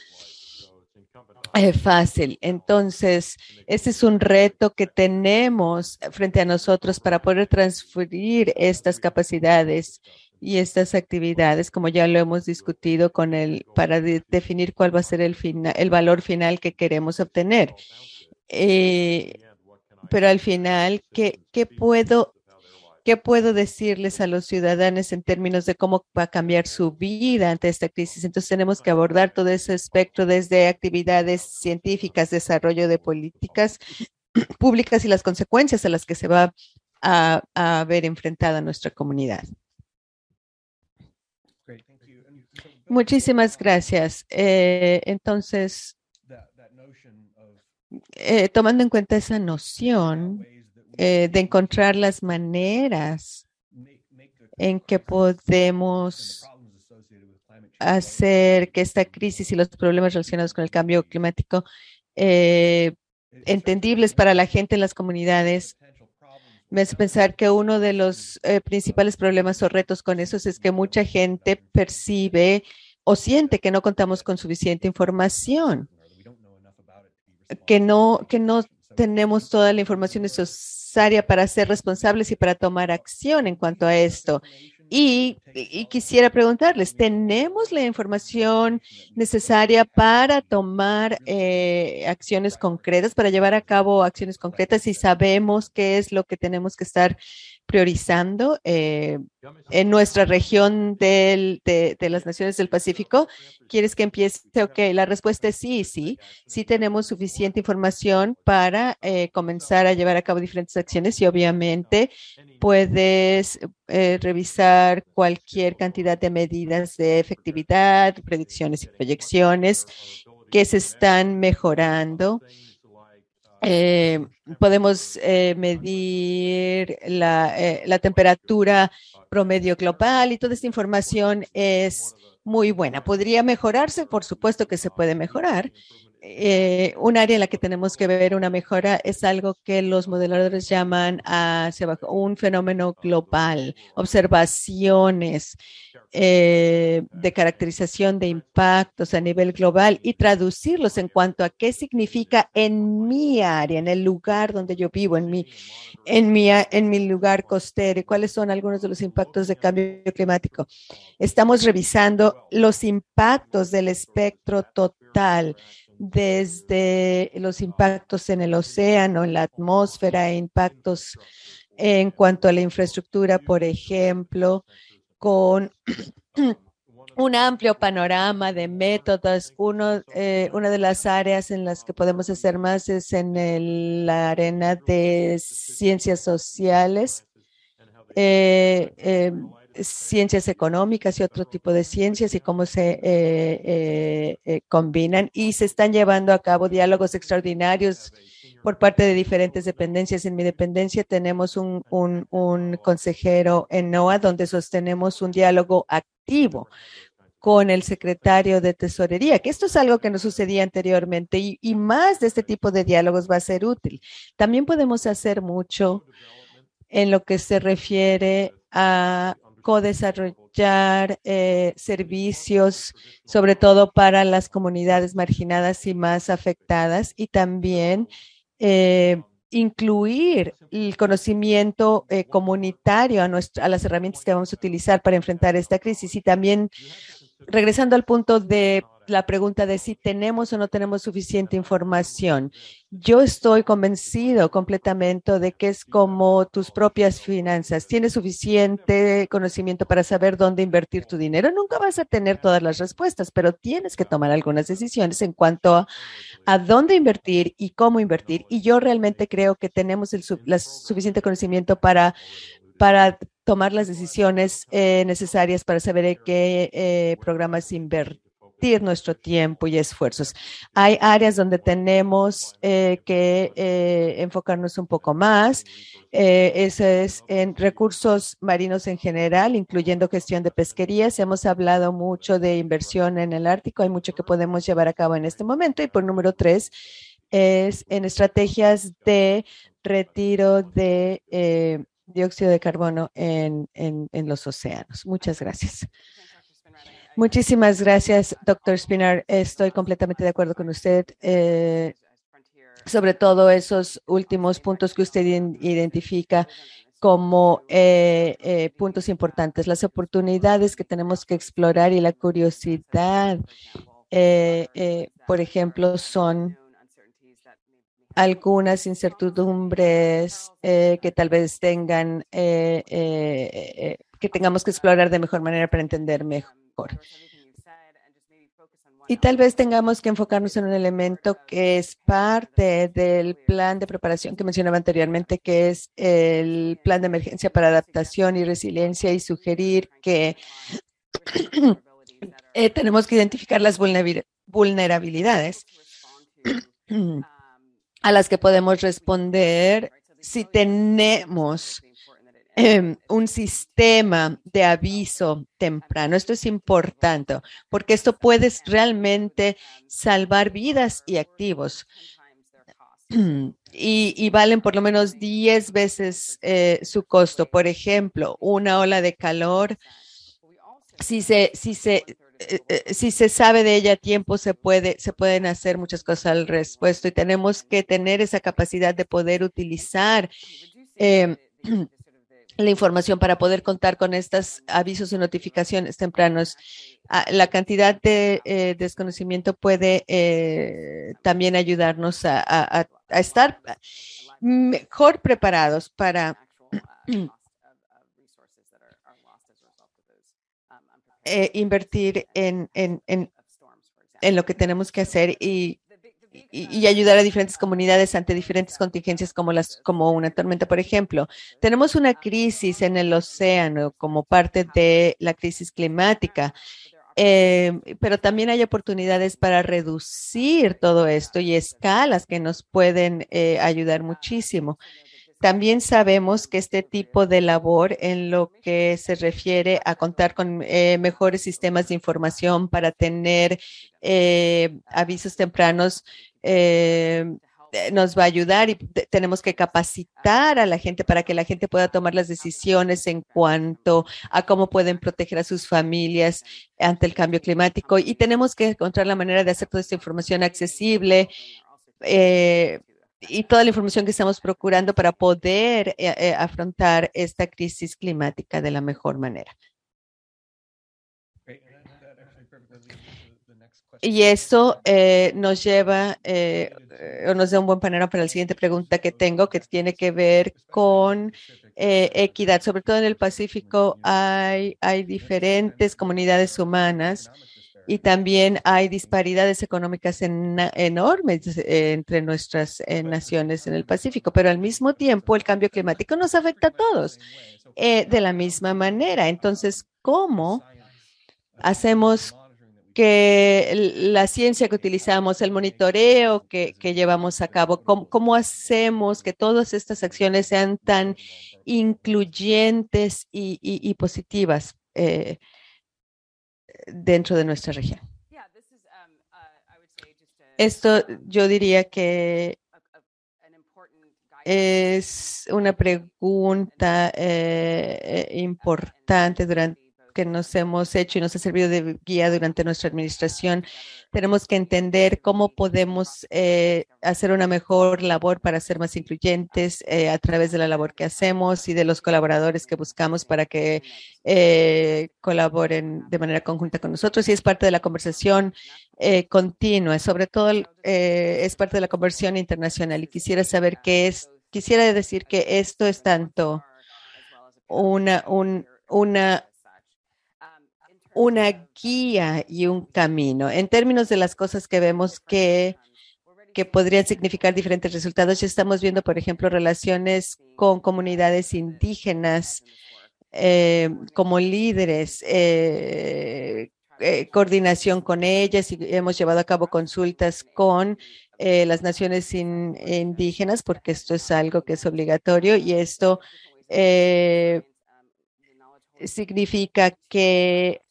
fácil. Entonces, ese es un reto que tenemos frente a nosotros para poder transferir estas capacidades y estas actividades, como ya lo hemos discutido con el, para definir cuál va a ser el, el valor final que queremos obtener. Eh, pero al final, ¿qué, ¿qué puedo ¿Qué puedo decirles a los ciudadanos en términos de cómo va a cambiar su vida ante esta crisis? Entonces tenemos que abordar todo ese espectro desde actividades científicas, desarrollo de políticas públicas y las consecuencias a las que se va a, ver enfrentada nuestra comunidad. Muchísimas gracias. Eh, entonces, eh, tomando en cuenta esa noción, eh, de encontrar las maneras en que podemos hacer que esta crisis y los problemas relacionados con el cambio climático eh, entendibles para la gente en las comunidades. Me hace pensar que uno de los eh, principales problemas o retos con eso es que mucha gente percibe o siente que no contamos con suficiente información, que no, que no tenemos toda la información necesaria para ser responsables y para tomar acción en cuanto a esto. Y, quisiera preguntarles, ¿tenemos la información necesaria para tomar eh, acciones concretas, para llevar a cabo acciones concretas y sabemos qué es lo que tenemos que estar priorizando eh, en nuestra región de, las naciones del Pacífico? ¿Quieres que empiece? Ok, la respuesta es sí, sí. Sí tenemos suficiente información para eh, comenzar a llevar a cabo diferentes acciones y obviamente puedes eh, cualquier cantidad de medidas de efectividad, predicciones y proyecciones que se están mejorando eh, podemos eh, medir la, eh, la, temperatura promedio global y toda esta información es muy buena. ¿Podría mejorarse? Por supuesto que se puede mejorar. Un área en la que tenemos que ver una mejora es algo que los modeladores llaman hacia abajo, un fenómeno global, observaciones eh, de caracterización de impactos a nivel global y traducirlos en cuanto a qué significa en mi área, en el lugar donde yo vivo, en mi, en mi, en mi lugar costero y cuáles son algunos de los impactos de cambio climático. Estamos revisando los impactos del espectro total desde los impactos en el océano, en la atmósfera, impactos en cuanto a la infraestructura, por ejemplo, con un amplio panorama de métodos. Uno, eh, una de las áreas en las que podemos hacer más es en la arena de ciencias sociales, eh, eh, ciencias económicas y otro tipo de ciencias y cómo se eh, eh, combinan. Y se están llevando a cabo diálogos extraordinarios por parte de diferentes dependencias. En mi dependencia tenemos un, un, un consejero en NOAA donde sostenemos un diálogo activo con el secretario de Tesorería, que esto es algo que no sucedía anteriormente y, y, más de este tipo de diálogos va a ser útil. También podemos hacer mucho en lo que se refiere a co-desarrollar eh, servicios, sobre todo para las comunidades marginadas y más afectadas, y también eh, incluir el conocimiento eh, comunitario a, a las herramientas que vamos a utilizar para enfrentar esta crisis y también regresando al punto de la pregunta de si tenemos o no tenemos suficiente información. Yo estoy convencido completamente de que es como tus propias finanzas. Tienes suficiente conocimiento para saber dónde invertir tu dinero. Nunca vas a tener todas las respuestas, pero tienes que tomar algunas decisiones en cuanto a, dónde invertir y cómo invertir. Y yo realmente creo que tenemos el suficiente conocimiento para para tomar las decisiones eh, necesarias para saber en qué eh, programas invertir nuestro tiempo y esfuerzos. Hay áreas donde tenemos eh, que enfocarnos un poco más. Eso es en recursos marinos en general, incluyendo gestión de pesquerías. Hemos hablado mucho de inversión en el Ártico. Hay mucho que podemos llevar a cabo en este momento. Y por número tres, es en estrategias de retiro de eh, dióxido de carbono en, en, en, los océanos. Muchas gracias. Muchísimas gracias, doctor Spinar. Estoy completamente de acuerdo con usted. Eh, sobre todo esos últimos puntos que usted identifica como eh, eh, puntos importantes, las oportunidades que tenemos que explorar y la curiosidad, eh, eh por ejemplo, son algunas incertidumbres eh, que tal vez tengan, eh, eh, que tengamos que explorar de mejor manera para entender mejor. Y tal vez tengamos que enfocarnos en un elemento que es parte del plan de preparación que mencionaba anteriormente, que es el plan de emergencia para adaptación y resiliencia y sugerir que tenemos que identificar las vulnerabilidades a las que podemos responder si tenemos eh, un sistema de aviso temprano. Esto es importante porque esto puede realmente salvar vidas y activos. Y, y valen por lo menos 10 veces eh, su costo. Por ejemplo, una ola de calor, si se, si se eh, eh, si se sabe de ella a tiempo, se, puede, se pueden hacer muchas cosas al respecto y tenemos que tener esa capacidad de poder utilizar eh, la información para poder contar con estos avisos y notificaciones tempranos. Ah, la cantidad de eh, desconocimiento puede también ayudarnos a estar mejor preparados para eh, invertir en, en, en, lo que tenemos que hacer y, y, y, ayudar a diferentes comunidades ante diferentes contingencias como, las, como una tormenta, por ejemplo. Tenemos una crisis en el océano como parte de la crisis climática. Eh, pero también hay oportunidades para reducir todo esto y escalas que nos pueden eh, ayudar muchísimo. También sabemos que este tipo de labor en lo que se refiere a contar con eh, mejores sistemas de información para tener eh, avisos tempranos eh, nos va a ayudar y tenemos que capacitar a la gente para que la gente pueda tomar las decisiones en cuanto a cómo pueden proteger a sus familias ante el cambio climático y tenemos que encontrar la manera de hacer toda esta información accesible. Eh, y toda la información que estamos procurando para poder eh, eh, afrontar esta crisis climática de la mejor manera. Y eso eh, nos lleva eh, o nos da un buen panorama para la siguiente pregunta que tengo, que tiene que ver con eh, equidad. Sobre todo en el Pacífico hay, hay diferentes comunidades humanas y también hay disparidades económicas enormes eh, entre nuestras eh, naciones en el Pacífico, pero al mismo tiempo el cambio climático nos afecta a todos eh, de la misma manera. Entonces, ¿cómo hacemos que la ciencia que utilizamos, el monitoreo que, llevamos a cabo, ¿cómo, hacemos que todas estas acciones sean tan incluyentes y, positivas? Dentro de nuestra región. Esto yo diría que es una pregunta eh, eh, importante durante que nos hemos hecho y nos ha servido de guía durante nuestra administración. Tenemos que entender cómo podemos eh, hacer una mejor labor para ser más incluyentes eh, a través de la labor que hacemos y de los colaboradores que buscamos para que eh, colaboren de manera conjunta con nosotros. Y es parte de la conversación continua, sobre todo es parte de la conversión internacional. Y quisiera saber qué es, quisiera decir que esto es tanto una, un, una una guía y un camino. En términos de las cosas que vemos que, que podrían significar diferentes resultados, ya estamos viendo, por ejemplo, relaciones con comunidades indígenas eh, como líderes, eh, eh, coordinación con ellas y hemos llevado a cabo consultas con las naciones indígenas porque esto es algo que es obligatorio y esto significa que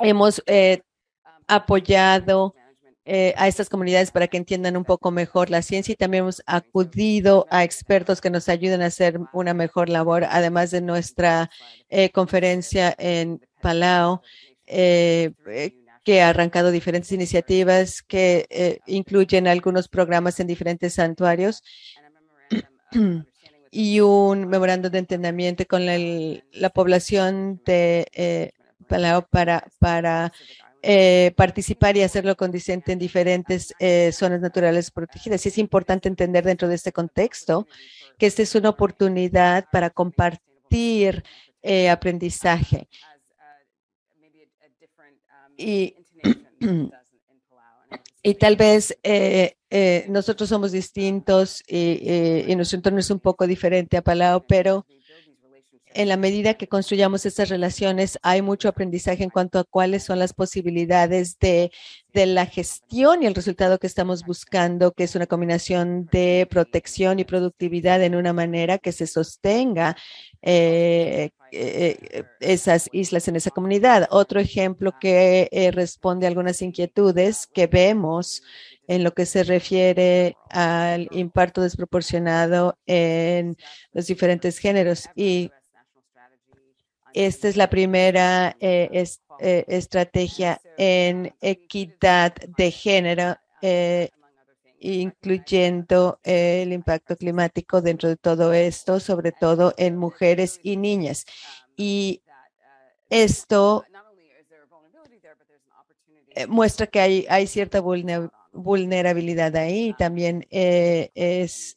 hemos eh, apoyado eh, a estas comunidades para que entiendan un poco mejor la ciencia y también hemos acudido a expertos que nos ayuden a hacer una mejor labor, además de nuestra eh, conferencia en Palau, que ha arrancado diferentes iniciativas que incluyen algunos programas en diferentes santuarios y un memorando de entendimiento con la población de para, para eh, participar y hacerlo condicente en diferentes eh, zonas naturales protegidas. Y es importante entender dentro de este contexto que esta es una oportunidad para compartir eh, aprendizaje. Y, y tal vez nosotros somos distintos y, y, nuestro entorno es un poco diferente a Palau, pero en la medida que construyamos estas relaciones, hay mucho aprendizaje en cuanto a cuáles son las posibilidades de, la gestión y el resultado que estamos buscando, que es una combinación de protección y productividad en una manera que se sostenga eh, eh, esas islas en esa comunidad. Otro ejemplo que eh, responde a algunas inquietudes que vemos en lo que se refiere al impacto desproporcionado en los diferentes géneros y esta es la primera eh, eh, estrategia en equidad de género, eh, incluyendo el impacto climático dentro de todo esto, sobre todo en mujeres y niñas. Y esto muestra que hay, cierta vulnerabilidad ahí. También es,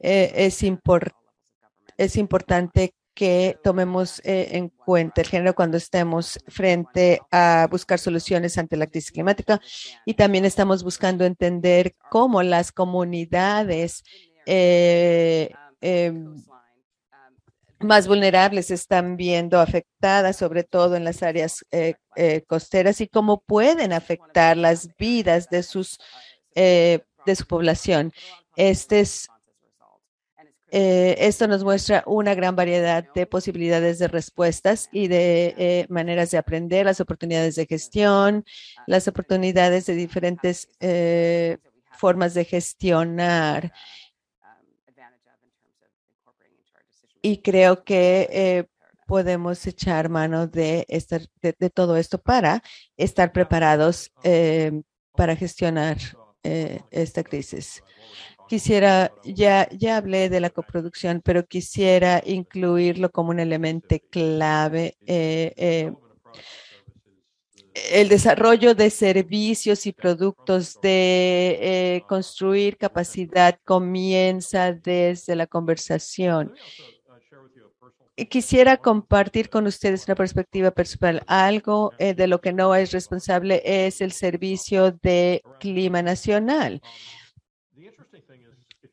es importante es importante que tomemos eh, en cuenta el género cuando estemos frente a buscar soluciones ante la crisis climática y también estamos buscando entender cómo las comunidades eh, em, más vulnerables están viendo afectadas, sobre todo en las áreas eh, costeras, y cómo pueden afectar las vidas de sus de su población. Este es eh, esto nos muestra una gran variedad de posibilidades de respuestas y de eh, maneras de aprender, las oportunidades de gestión, las oportunidades de diferentes eh, formas de gestionar. Y creo que podemos echar mano de, de, todo esto para estar preparados para gestionar esta crisis. Quisiera, ya, ya hablé de la coproducción, pero quisiera incluirlo como un elemento clave. Eh, eh, el desarrollo de servicios y productos, de eh, construir capacidad, comienza desde la conversación. Quisiera compartir con ustedes una perspectiva personal. Algo de lo que no es responsable es el servicio de clima nacional.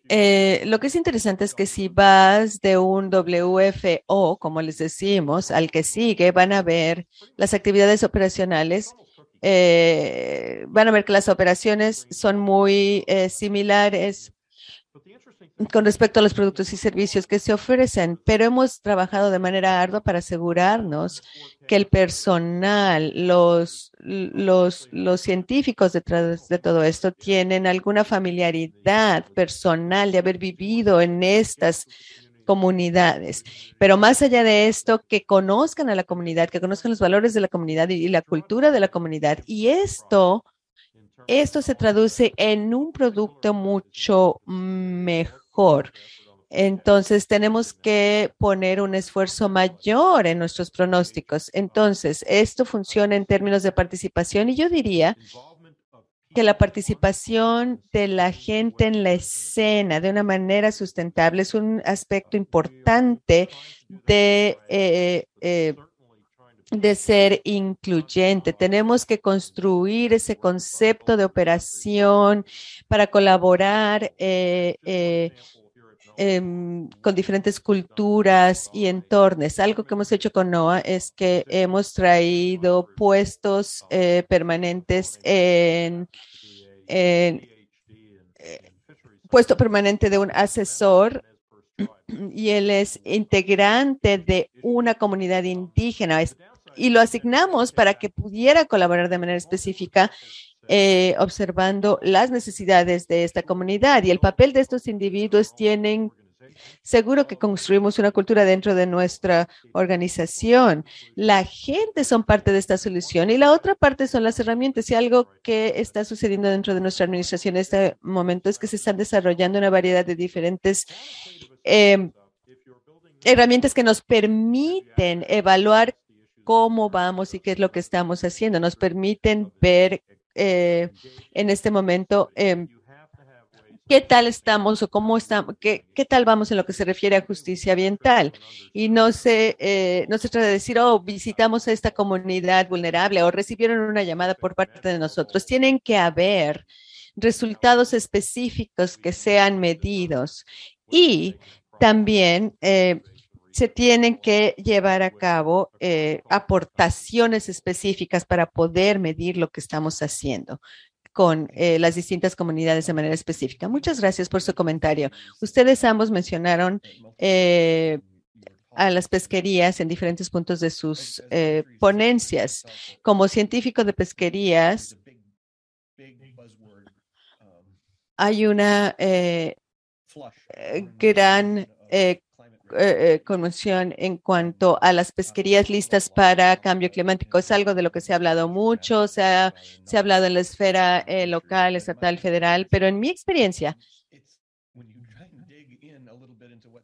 Eh, lo que es interesante es que si vas de un WFO, como les decimos, al que sigue, van a ver las actividades operacionales. Eh, van a ver que las operaciones son muy eh, similares con respecto a los productos y servicios que se ofrecen, pero hemos trabajado de manera ardua para asegurarnos que el personal, los, científicos detrás de todo esto tienen alguna familiaridad personal de haber vivido en estas comunidades. Pero más allá de esto, que conozcan a la comunidad, que conozcan los valores de la comunidad y la cultura de la comunidad. Y esto esto se traduce en un producto mucho mejor. Entonces, tenemos que poner un esfuerzo mayor en nuestros pronósticos. Entonces, esto funciona en términos de participación y yo diría que la participación de la gente en la escena de una manera sustentable es un aspecto importante de eh, eh, de ser incluyente. Tenemos que construir ese concepto de operación para colaborar eh, eh, em, con diferentes culturas y entornos. Algo que hemos hecho con NOAA es que hemos traído puestos eh, permanentes en, en puesto permanente de un asesor y él es integrante de una comunidad indígena y lo asignamos para que pudiera colaborar de manera específica eh, observando las necesidades de esta comunidad y el papel de estos individuos tienen Seguro que construimos una cultura dentro de nuestra organización. La gente son parte de esta solución y la otra parte son las herramientas. Y algo que está sucediendo dentro de nuestra administración en este momento es que se están desarrollando una variedad de diferentes eh, herramientas que nos permiten evaluar cómo vamos y qué es lo que estamos haciendo. Nos permiten ver eh, en este momento eh, qué tal estamos o cómo estamos, qué, qué, tal vamos en lo que se refiere a justicia ambiental. Y no se, eh, no se trata de decir, oh, visitamos a esta comunidad vulnerable o recibieron una llamada por parte de nosotros. Tienen que haber resultados específicos que sean medidos y también eh, se tienen que llevar a cabo eh, aportaciones específicas para poder medir lo que estamos haciendo con eh, las distintas comunidades de manera específica. Muchas gracias por su comentario. Ustedes ambos mencionaron eh, a las pesquerías en diferentes puntos de sus ponencias. Como científico de pesquerías, hay una gran eh, conmoción en cuanto a las pesquerías listas para cambio climático. Es algo de lo que se ha hablado mucho, se ha, se ha hablado en la esfera eh, local, estatal, federal, pero en mi experiencia,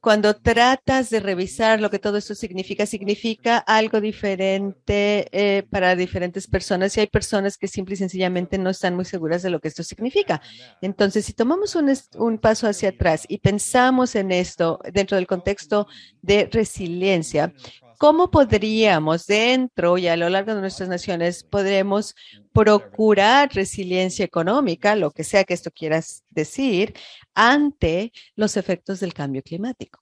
cuando tratas de revisar lo que todo esto significa, significa algo diferente eh, para diferentes personas y hay personas que simple y sencillamente no están muy seguras de lo que esto significa. Entonces, si tomamos un, un paso hacia atrás y pensamos en esto dentro del contexto de resiliencia, ¿Cómo podríamos dentro y a lo largo de nuestras naciones podremos procurar resiliencia económica, lo que sea que esto quieras decir, ante los efectos del cambio climático?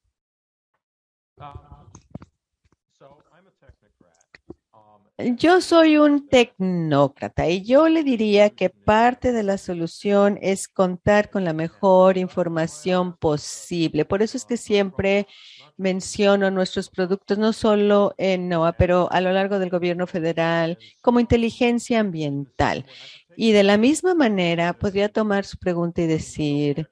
Yo soy un tecnócrata y yo le diría que parte de la solución es contar con la mejor información posible. Por eso es que siempre menciono nuestros productos, no solo en NOAA, pero a lo largo del gobierno federal, como inteligencia ambiental. Y de la misma manera, podría tomar su pregunta y decir,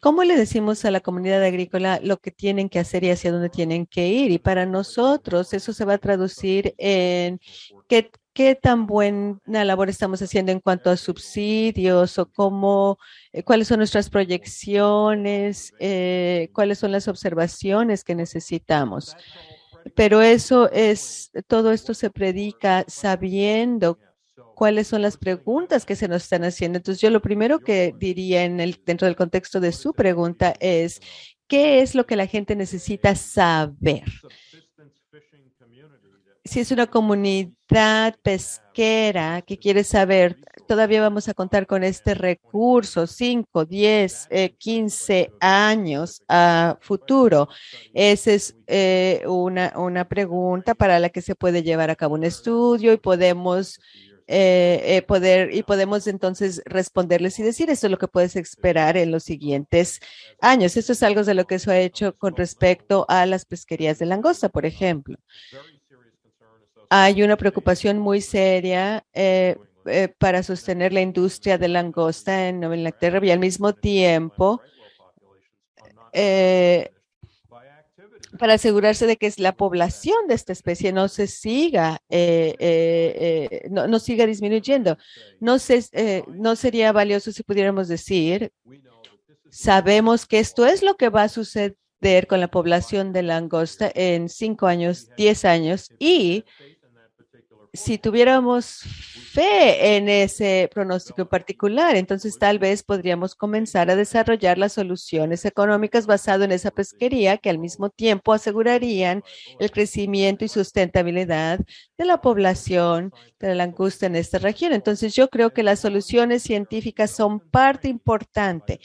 ¿cómo le decimos a la comunidad agrícola lo que tienen que hacer y hacia dónde tienen que ir? Y para nosotros eso se va a traducir en qué, qué tan buena labor estamos haciendo en cuanto a subsidios o cómo, eh, cuáles son nuestras proyecciones, eh, cuáles son las observaciones que necesitamos. pero eso es, todo esto se predica sabiendo cuáles son las preguntas que se nos están haciendo. Entonces, yo lo primero que diría en el, dentro del contexto de su pregunta es, ¿qué es lo que la gente necesita saber? Si es una comunidad pesquera que quiere saber, todavía vamos a contar con este recurso 5, 10, 15 años a futuro. Esa es eh, una, una pregunta para la que se puede llevar a cabo un estudio y podemos eh, eh, poder y podemos entonces responderles y decir esto es lo que puedes esperar en los siguientes años. Esto es algo de lo que se ha hecho con respecto a las pesquerías de langosta, por ejemplo. Hay una preocupación muy seria eh, para sostener la industria de langosta en Nueva Inglaterra y al mismo tiempo para asegurarse de que la población de esta especie no se siga, eh, eh, eh, no, no, siga disminuyendo. No, sé, no sería valioso si pudiéramos decir, sabemos que esto es lo que va a suceder con la población de langosta en cinco años, diez años, y si tuviéramos fe en ese pronóstico en particular, entonces tal vez podríamos comenzar a desarrollar las soluciones económicas basado en esa pesquería que al mismo tiempo asegurarían el crecimiento y sustentabilidad de la población de la langosta en esta región. Entonces yo creo que las soluciones científicas son parte importante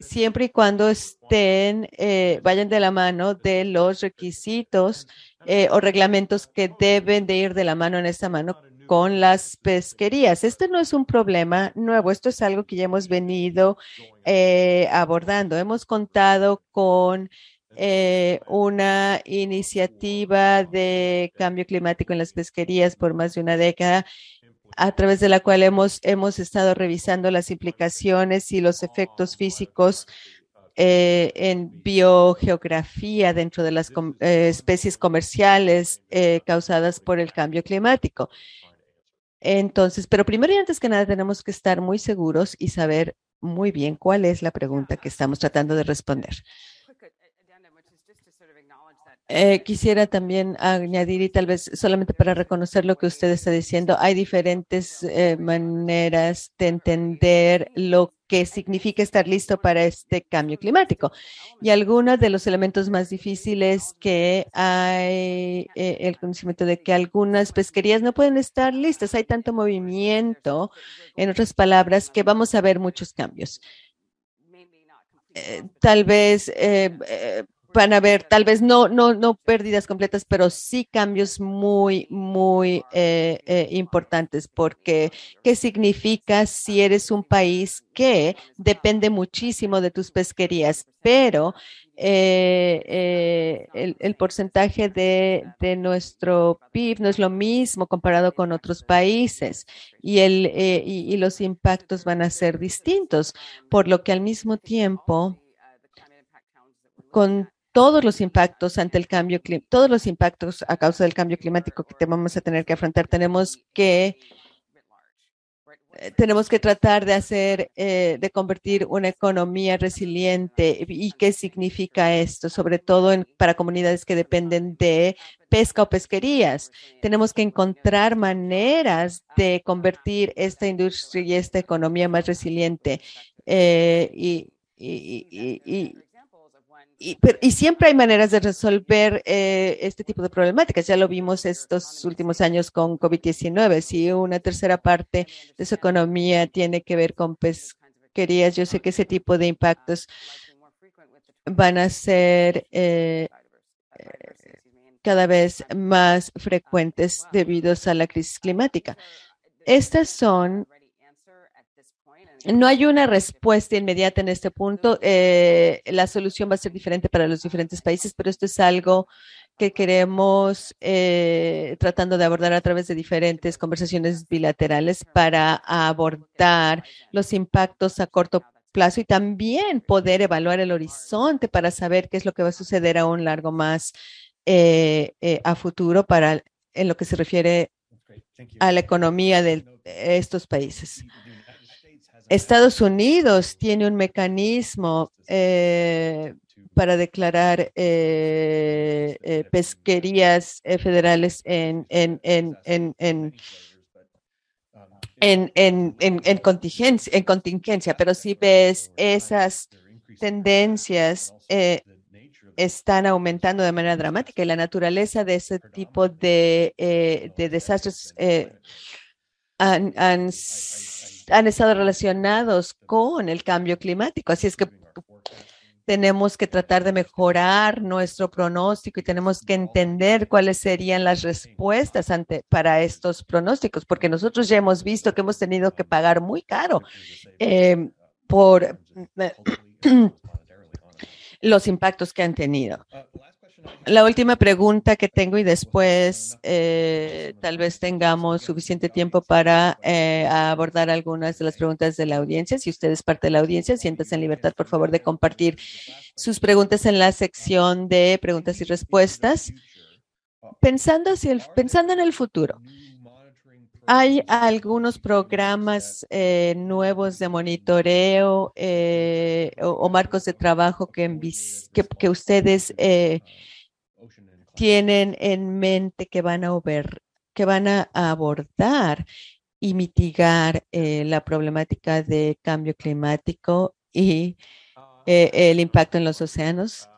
siempre y cuando estén, eh, vayan de la mano de los requisitos eh, o reglamentos que deben de ir de la mano en esta mano con las pesquerías. Este no es un problema nuevo, esto es algo que ya hemos venido eh, abordando. Hemos contado con una iniciativa de cambio climático en las pesquerías por más de una década a través de la cual hemos, hemos estado revisando las implicaciones y los efectos físicos eh, en biogeografía dentro de las eh, especies comerciales eh, causadas por el cambio climático. Entonces, pero primero y antes que nada tenemos que estar muy seguros y saber muy bien cuál es la pregunta que estamos tratando de responder. Eh, quisiera también añadir y tal vez solamente para reconocer lo que usted está diciendo, hay diferentes eh, maneras de entender lo que significa estar listo para este cambio climático. Y algunos de los elementos más difíciles que hay eh, el conocimiento de que algunas pesquerías no pueden estar listas. Hay tanto movimiento, en otras palabras, que vamos a ver muchos cambios. tal vez van a haber tal vez no, no, no pérdidas completas, pero sí cambios muy, muy eh, eh, importantes, porque ¿qué significa si eres un país que depende muchísimo de tus pesquerías, pero eh, el, el, porcentaje de, de, nuestro PIB no es lo mismo comparado con otros países y, el, y, y los impactos van a ser distintos, por lo que al mismo tiempo con todos los impactos ante el cambio, todos los impactos a causa del cambio climático que vamos a tener que afrontar, tenemos que eh, tenemos que tratar de hacer, eh, de convertir una economía resiliente. ¿Y qué significa esto? Sobre todo para comunidades que dependen de pesca o pesquerías. Tenemos que encontrar maneras de convertir esta industria y esta economía más resiliente. Eh, y, y, y, y, y, siempre hay maneras de resolver eh, este tipo de problemáticas. Ya lo vimos estos últimos años con COVID-19. Si una tercera parte de su economía tiene que ver con pesquerías, yo sé que ese tipo de impactos van a ser eh, cada vez más frecuentes debido a la crisis climática. Estas son no hay una respuesta inmediata en este punto. Eh, la solución va a ser diferente para los diferentes países, pero esto es algo que queremos eh, tratando de abordar a través de diferentes conversaciones bilaterales para abordar los impactos a corto plazo y también poder evaluar el horizonte para saber qué es lo que va a suceder a un largo más eh, a futuro para en lo que se refiere a la economía de estos países. Estados Unidos tiene un mecanismo eh, para declarar eh, eh, pesquerías federales en, en, en, en, en en, en, en, en, contingencia, en contingencia, pero si ves esas tendencias eh, están aumentando de manera dramática y la naturaleza de ese tipo de, de desastres han, han, han, estado relacionados con el cambio climático. Así es que tenemos que tratar de mejorar nuestro pronóstico y tenemos que entender cuáles serían las respuestas ante, para estos pronósticos, porque nosotros ya hemos visto que hemos tenido que pagar muy caro eh, por los impactos que han tenido. La última pregunta que tengo y después eh, tal vez tengamos suficiente tiempo para eh, abordar algunas de las preguntas de la audiencia. Si usted es parte de la audiencia, siéntase en libertad, por favor, de compartir sus preguntas en la sección de preguntas y respuestas. Pensando, en el futuro, hay algunos programas eh, nuevos de monitoreo eh, o, marcos de trabajo que, ustedes eh, tienen en mente que van a, que van a abordar y mitigar la problemática de cambio climático y el impacto en los océanos?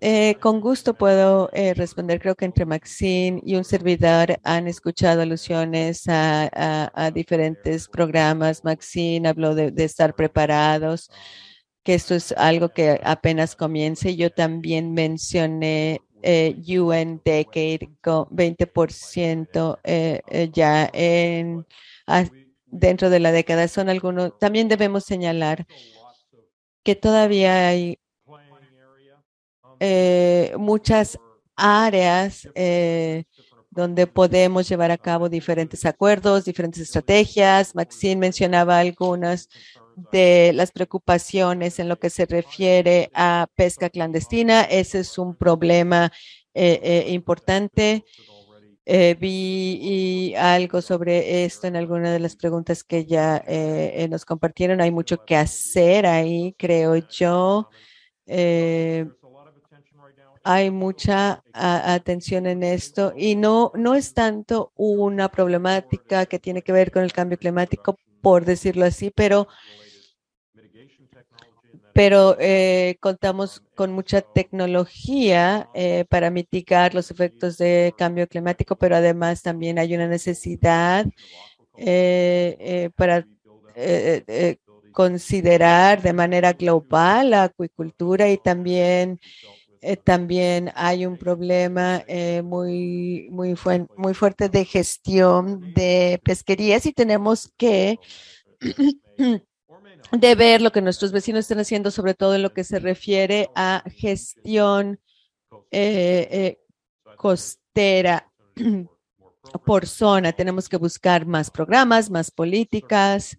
Eh, con gusto puedo eh, responder. Creo que entre Maxine y un servidor han escuchado alusiones a, diferentes programas. Maxine habló de, estar preparados, que esto es algo que apenas comience. Yo también mencioné eh, UN Decade con 20% eh, ya en, dentro de la década. Son algunos. También debemos señalar que todavía hay eh, muchas áreas eh, donde podemos llevar a cabo diferentes acuerdos, diferentes estrategias. Maxine mencionaba algunas de las preocupaciones en lo que se refiere a pesca clandestina. Ese es un problema eh, importante. Vi algo sobre esto en alguna de las preguntas que ya nos compartieron. Hay mucho que hacer ahí, creo yo. Hay mucha atención en esto y no, no es tanto una problemática que tiene que ver con el cambio climático, por decirlo así, pero, pero eh, contamos con mucha tecnología eh, para mitigar los efectos de cambio climático, pero además también hay una necesidad eh, para considerar de manera global la acuicultura y también eh, también hay un problema eh, muy, muy, muy fuerte de gestión de pesquerías y tenemos que de ver lo que nuestros vecinos están haciendo, sobre todo en lo que se refiere a gestión eh, costera por zona. Tenemos que buscar más programas, más políticas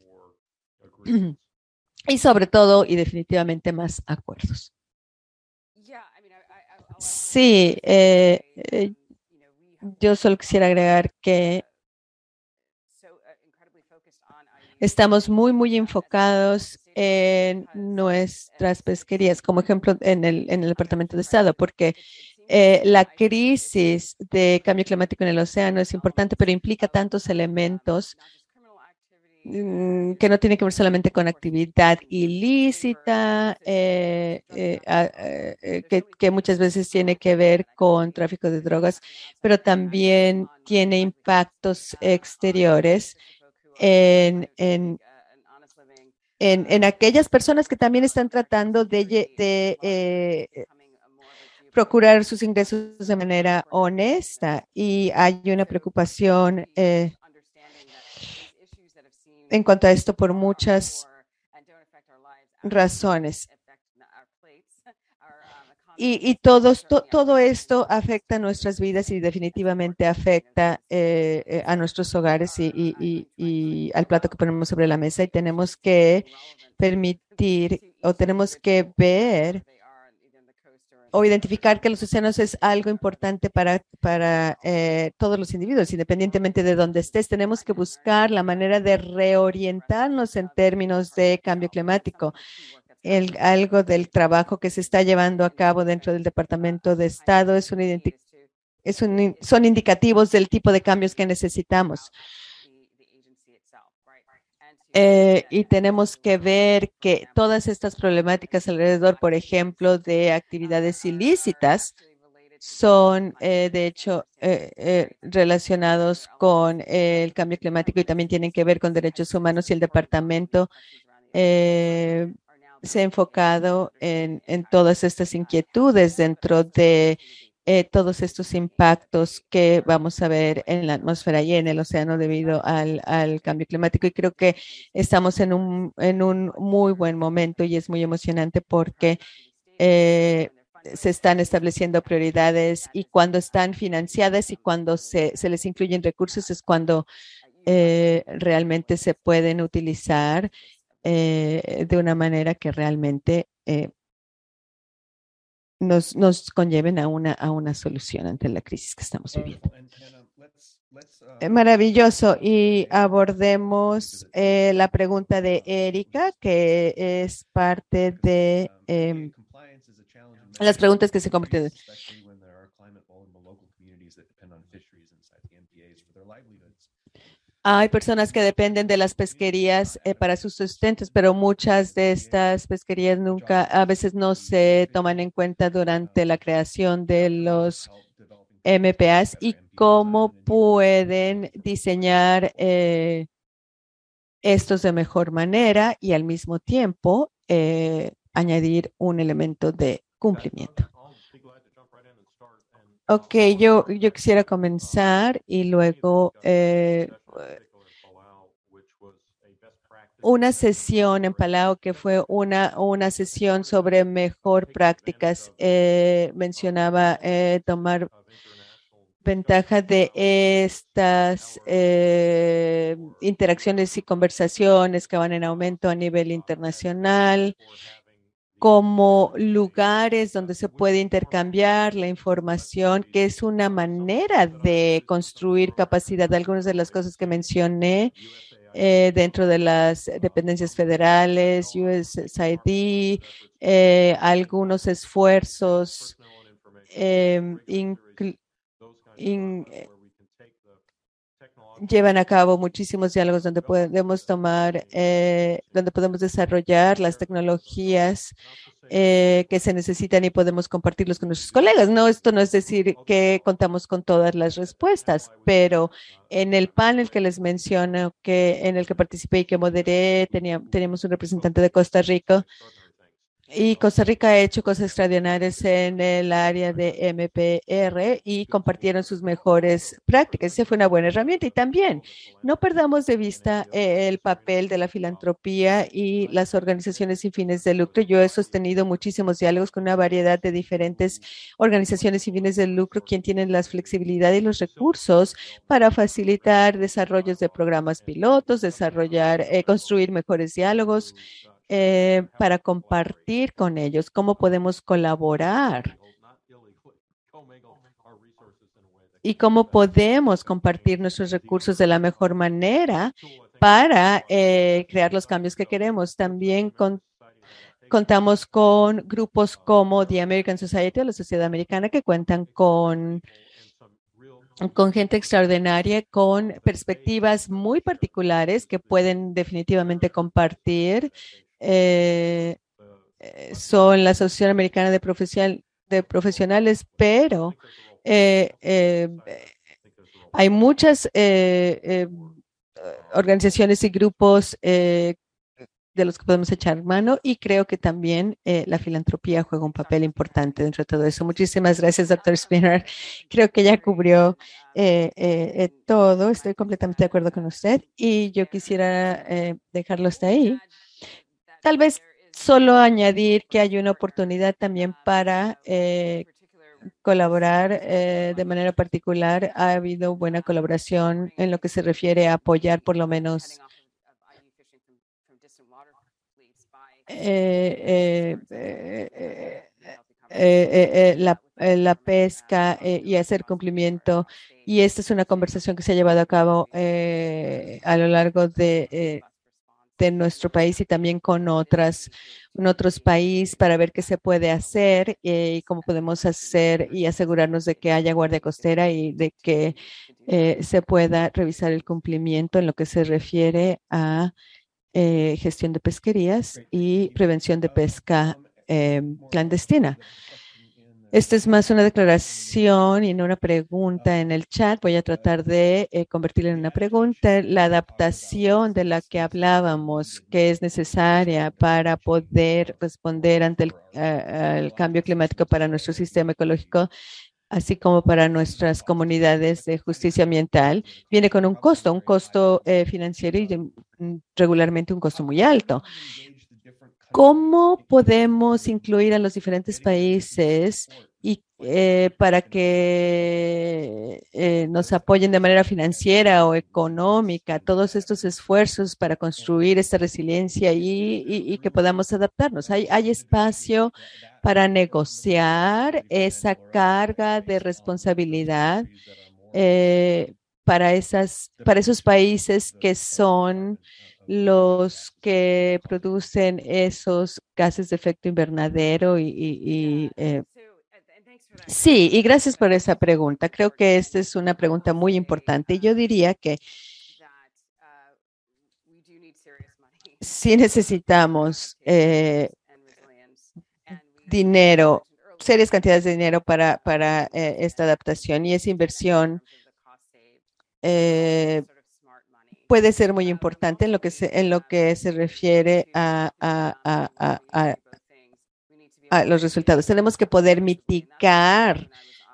y sobre todo y definitivamente más acuerdos. Sí, eh, eh, yo solo quisiera agregar que estamos muy, muy enfocados en nuestras pesquerías, como ejemplo en el, en el Departamento de Estado, porque eh, la crisis de cambio climático en el océano es importante, pero implica tantos elementos que no tiene que ver solamente con actividad ilícita, eh, eh, eh, que, muchas veces tiene que ver con tráfico de drogas, pero también tiene impactos exteriores en, en, en, en aquellas personas que también están tratando de, de procurar sus ingresos de manera honesta. Y hay una preocupación eh, en cuanto a esto por muchas razones. Y, y todos, to, todo esto afecta nuestras vidas y definitivamente afecta eh, eh, a nuestros hogares y, y, y, al plato que ponemos sobre la mesa. Y tenemos que permitir o tenemos que ver o identificar que los océanos es algo importante para, para eh, todos los individuos, independientemente de dónde estés. Tenemos que buscar la manera de reorientarnos en términos de cambio climático. el, algo del trabajo que se está llevando a cabo dentro del Departamento de Estado es un, es un, son indicativos del tipo de cambios que necesitamos. Eh, y tenemos que ver que todas estas problemáticas alrededor, por ejemplo, de actividades ilícitas, son, eh, de hecho, eh, relacionados con el cambio climático y también tienen que ver con derechos humanos y el departamento se ha enfocado en, en todas estas inquietudes dentro de eh, todos estos impactos que vamos a ver en la atmósfera y en el océano debido al, cambio climático. Y creo que estamos en un, en un muy buen momento y es muy emocionante porque eh, se están estableciendo prioridades y cuando están financiadas y cuando se, se les incluyen recursos es cuando eh, realmente se pueden utilizar de una manera que realmente nos, nos conlleven a una, a una solución ante la crisis que estamos viviendo. Eh, maravilloso. Y abordemos eh, la pregunta de Erika, que es parte de eh, las preguntas que se comparten. Hay personas que dependen de las pesquerías eh, para sus sustentos, pero muchas de estas pesquerías nunca, a veces no se toman en cuenta durante la creación de los MPAs y cómo pueden diseñar eh, estos de mejor manera y al mismo tiempo eh, añadir un elemento de cumplimiento. Ok, yo, yo quisiera comenzar y luego una sesión en Palau que fue una, una sesión sobre mejor prácticas. Eh, mencionaba eh, tomar ventaja de estas eh, interacciones y conversaciones que van en aumento a nivel internacional como lugares donde se puede intercambiar la información, que es una manera de construir capacidad. Algunas de las cosas que mencioné eh, dentro de las dependencias federales, USAID, eh, algunos esfuerzos eh, llevan a cabo muchísimos diálogos donde podemos tomar, eh, donde podemos desarrollar las tecnologías eh, que se necesitan y podemos compartirlos con nuestros colegas. No, esto no es decir que contamos con todas las respuestas, pero en el panel que les menciono, que en el que participé y que moderé, teníamos un representante de Costa Rica y Costa Rica ha hecho cosas extraordinarias en el área de MPR y compartieron sus mejores prácticas. Esa fue una buena herramienta. Y también no perdamos de vista el papel de la filantropía y las organizaciones sin fines de lucro. Yo he sostenido muchísimos diálogos con una variedad de diferentes organizaciones sin fines de lucro, quien tienen la flexibilidad y los recursos para facilitar desarrollos de programas pilotos, desarrollar, eh, construir mejores diálogos eh, para compartir con ellos cómo podemos colaborar y cómo podemos compartir nuestros recursos de la mejor manera para eh, crear los cambios que queremos. También contamos con grupos como The American Society o la Sociedad Americana que cuentan con con gente extraordinaria, con perspectivas muy particulares que pueden definitivamente compartir eh, eh, son la Asociación Americana de, de Profesionales, pero eh, hay muchas organizaciones y grupos de los que podemos echar mano y creo que también la filantropía juega un papel importante dentro de todo eso. Muchísimas gracias, doctor Spinner. Creo que ya cubrió todo. Estoy completamente de acuerdo con usted y yo quisiera dejarlo hasta ahí. Tal vez solo añadir que hay una oportunidad también para eh, colaborar eh, de manera particular. Ha habido buena colaboración en lo que se refiere a apoyar por lo menos la, pesca eh, y hacer cumplimiento. Y esta es una conversación que se ha llevado a cabo a lo largo de de nuestro país y también con otras, en otros países para ver qué se puede hacer eh, y cómo podemos hacer y asegurarnos de que haya guardia costera y de que eh, se pueda revisar el cumplimiento en lo que se refiere a eh, gestión de pesquerías y prevención de pesca clandestina. Esta es más una declaración y no una pregunta en el chat. Voy a tratar de eh, convertirla en una pregunta. La adaptación de la que hablábamos, que es necesaria para poder responder ante el, cambio climático para nuestro sistema ecológico, así como para nuestras comunidades de justicia ambiental, viene con un costo, un costo eh, financiero y mm, regularmente un costo muy alto. ¿Cómo podemos incluir a los diferentes países y eh, para que eh, nos apoyen de manera financiera o económica todos estos esfuerzos para construir esta resiliencia y, que podamos adaptarnos. Hay, espacio para negociar esa carga de responsabilidad eh, para, esas, para esos países que son los que producen esos gases de efecto invernadero y, eh, sí, y gracias por esa pregunta. Creo que esta es una pregunta muy importante. Yo diría que sí necesitamos eh, dinero, serias cantidades de dinero para, para eh, esta adaptación y esa inversión puede ser muy importante en lo que se, en lo que se refiere a, los resultados. Tenemos que poder mitigar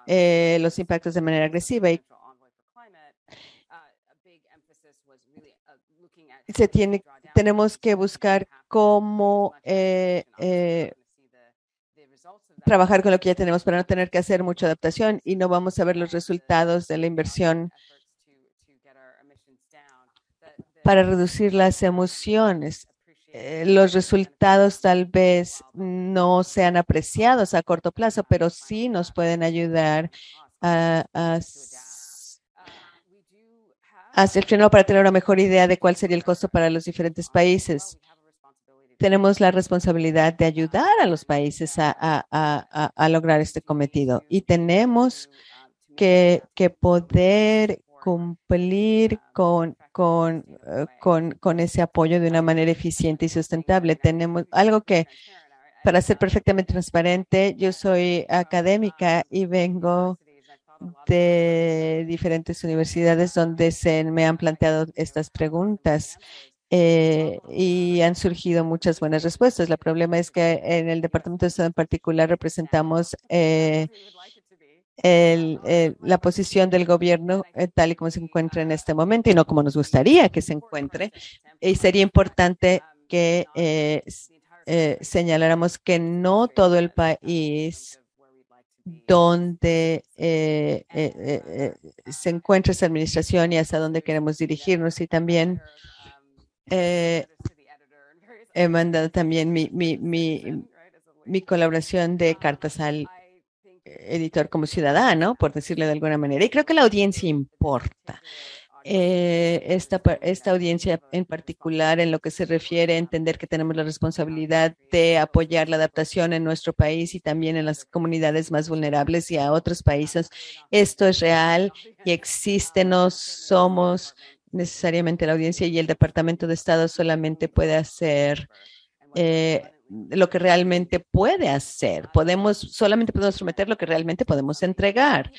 eh, los impactos de manera agresiva y se tiene, tenemos que buscar cómo eh, eh, trabajar con lo que ya tenemos para no tener que hacer mucha adaptación y no vamos a ver los resultados de la inversión para reducir las emociones. Eh, los resultados tal vez no sean apreciados a corto plazo, pero sí nos pueden ayudar a, a hacer para tener una mejor idea de cuál sería el costo para los diferentes países. Tenemos la responsabilidad de ayudar a los países a, lograr este cometido y tenemos que poder cumplir con, con, eh, con, con, ese apoyo de una manera eficiente y sustentable. Tenemos algo que, para ser perfectamente transparente, yo soy académica y vengo de diferentes universidades donde se me han planteado estas preguntas eh, y han surgido muchas buenas respuestas. El problema es que en el Departamento de Estado en particular representamos eh, el, la posición del gobierno eh, tal y como se encuentra en este momento y no como nos gustaría que se encuentre. Y sería importante que eh, eh, señaláramos que no todo el país donde se encuentra esa administración y hasta dónde queremos dirigirnos y también he mandado también mi, mi, mi colaboración de cartas al editor como ciudadano, por decirle de alguna manera. Y creo que la audiencia importa. Eh, esta, esta audiencia en particular en lo que se refiere a entender que tenemos la responsabilidad de apoyar la adaptación en nuestro país y también en las comunidades más vulnerables y a otros países. Esto es real y existe, no somos necesariamente la audiencia y el Departamento de Estado solamente puede hacer eh, lo que realmente puede hacer. Podemos, solamente podemos prometer lo que realmente podemos entregar.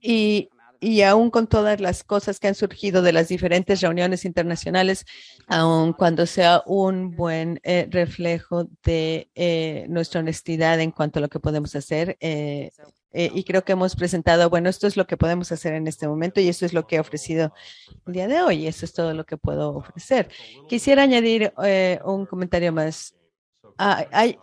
Y, y aún con todas las cosas que han surgido de las diferentes reuniones internacionales, aun cuando sea un buen eh, reflejo de eh, nuestra honestidad en cuanto a lo que podemos hacer, eh, eh, y creo que hemos presentado, bueno, esto es lo que podemos hacer en este momento y esto es lo que he ofrecido el día de hoy. Eso es todo lo que puedo ofrecer. Quisiera añadir un comentario más. Ah, hay,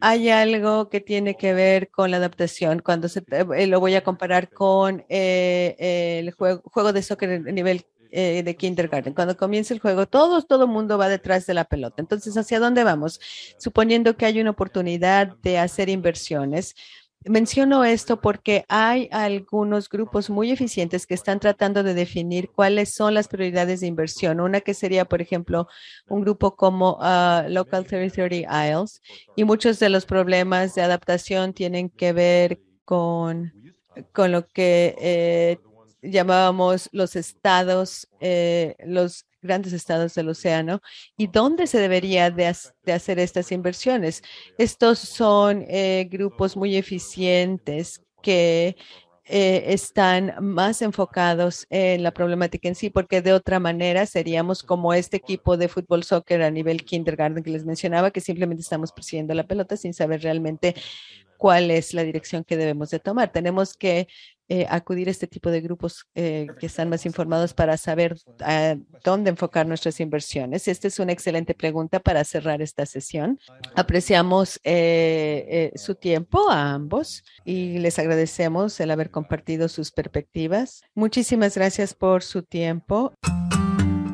hay algo que tiene que ver con la adaptación. Cuando se, eh, lo voy a comparar con eh, el juego, juego de soccer a nivel eh, de kindergarten. Cuando comienza el juego, todo, todo mundo va detrás de la pelota. Entonces, ¿hacia dónde vamos? Suponiendo que hay una oportunidad de hacer inversiones Menciono esto porque hay algunos grupos muy eficientes que están tratando de definir cuáles son las prioridades de inversión. Una que sería, por ejemplo, un grupo como uh, Local 3030 Isles y muchos de los problemas de adaptación tienen que ver con, con lo que eh, llamábamos los estados, eh, los grandes estados del océano y dónde se debería de, hacer estas inversiones. Estos son eh, grupos muy eficientes que eh, están más enfocados en la problemática en sí, porque de otra manera seríamos como este equipo de fútbol soccer a nivel kindergarten que les mencionaba, que simplemente estamos persiguiendo la pelota sin saber realmente cuál es la dirección que debemos de tomar. Tenemos que eh, acudir a este tipo de grupos eh, que están más informados para saber ah, dónde enfocar nuestras inversiones. Esta es una excelente pregunta para cerrar esta sesión. Apreciamos eh, su tiempo a ambos y les agradecemos el haber compartido sus perspectivas. Muchísimas gracias por su tiempo.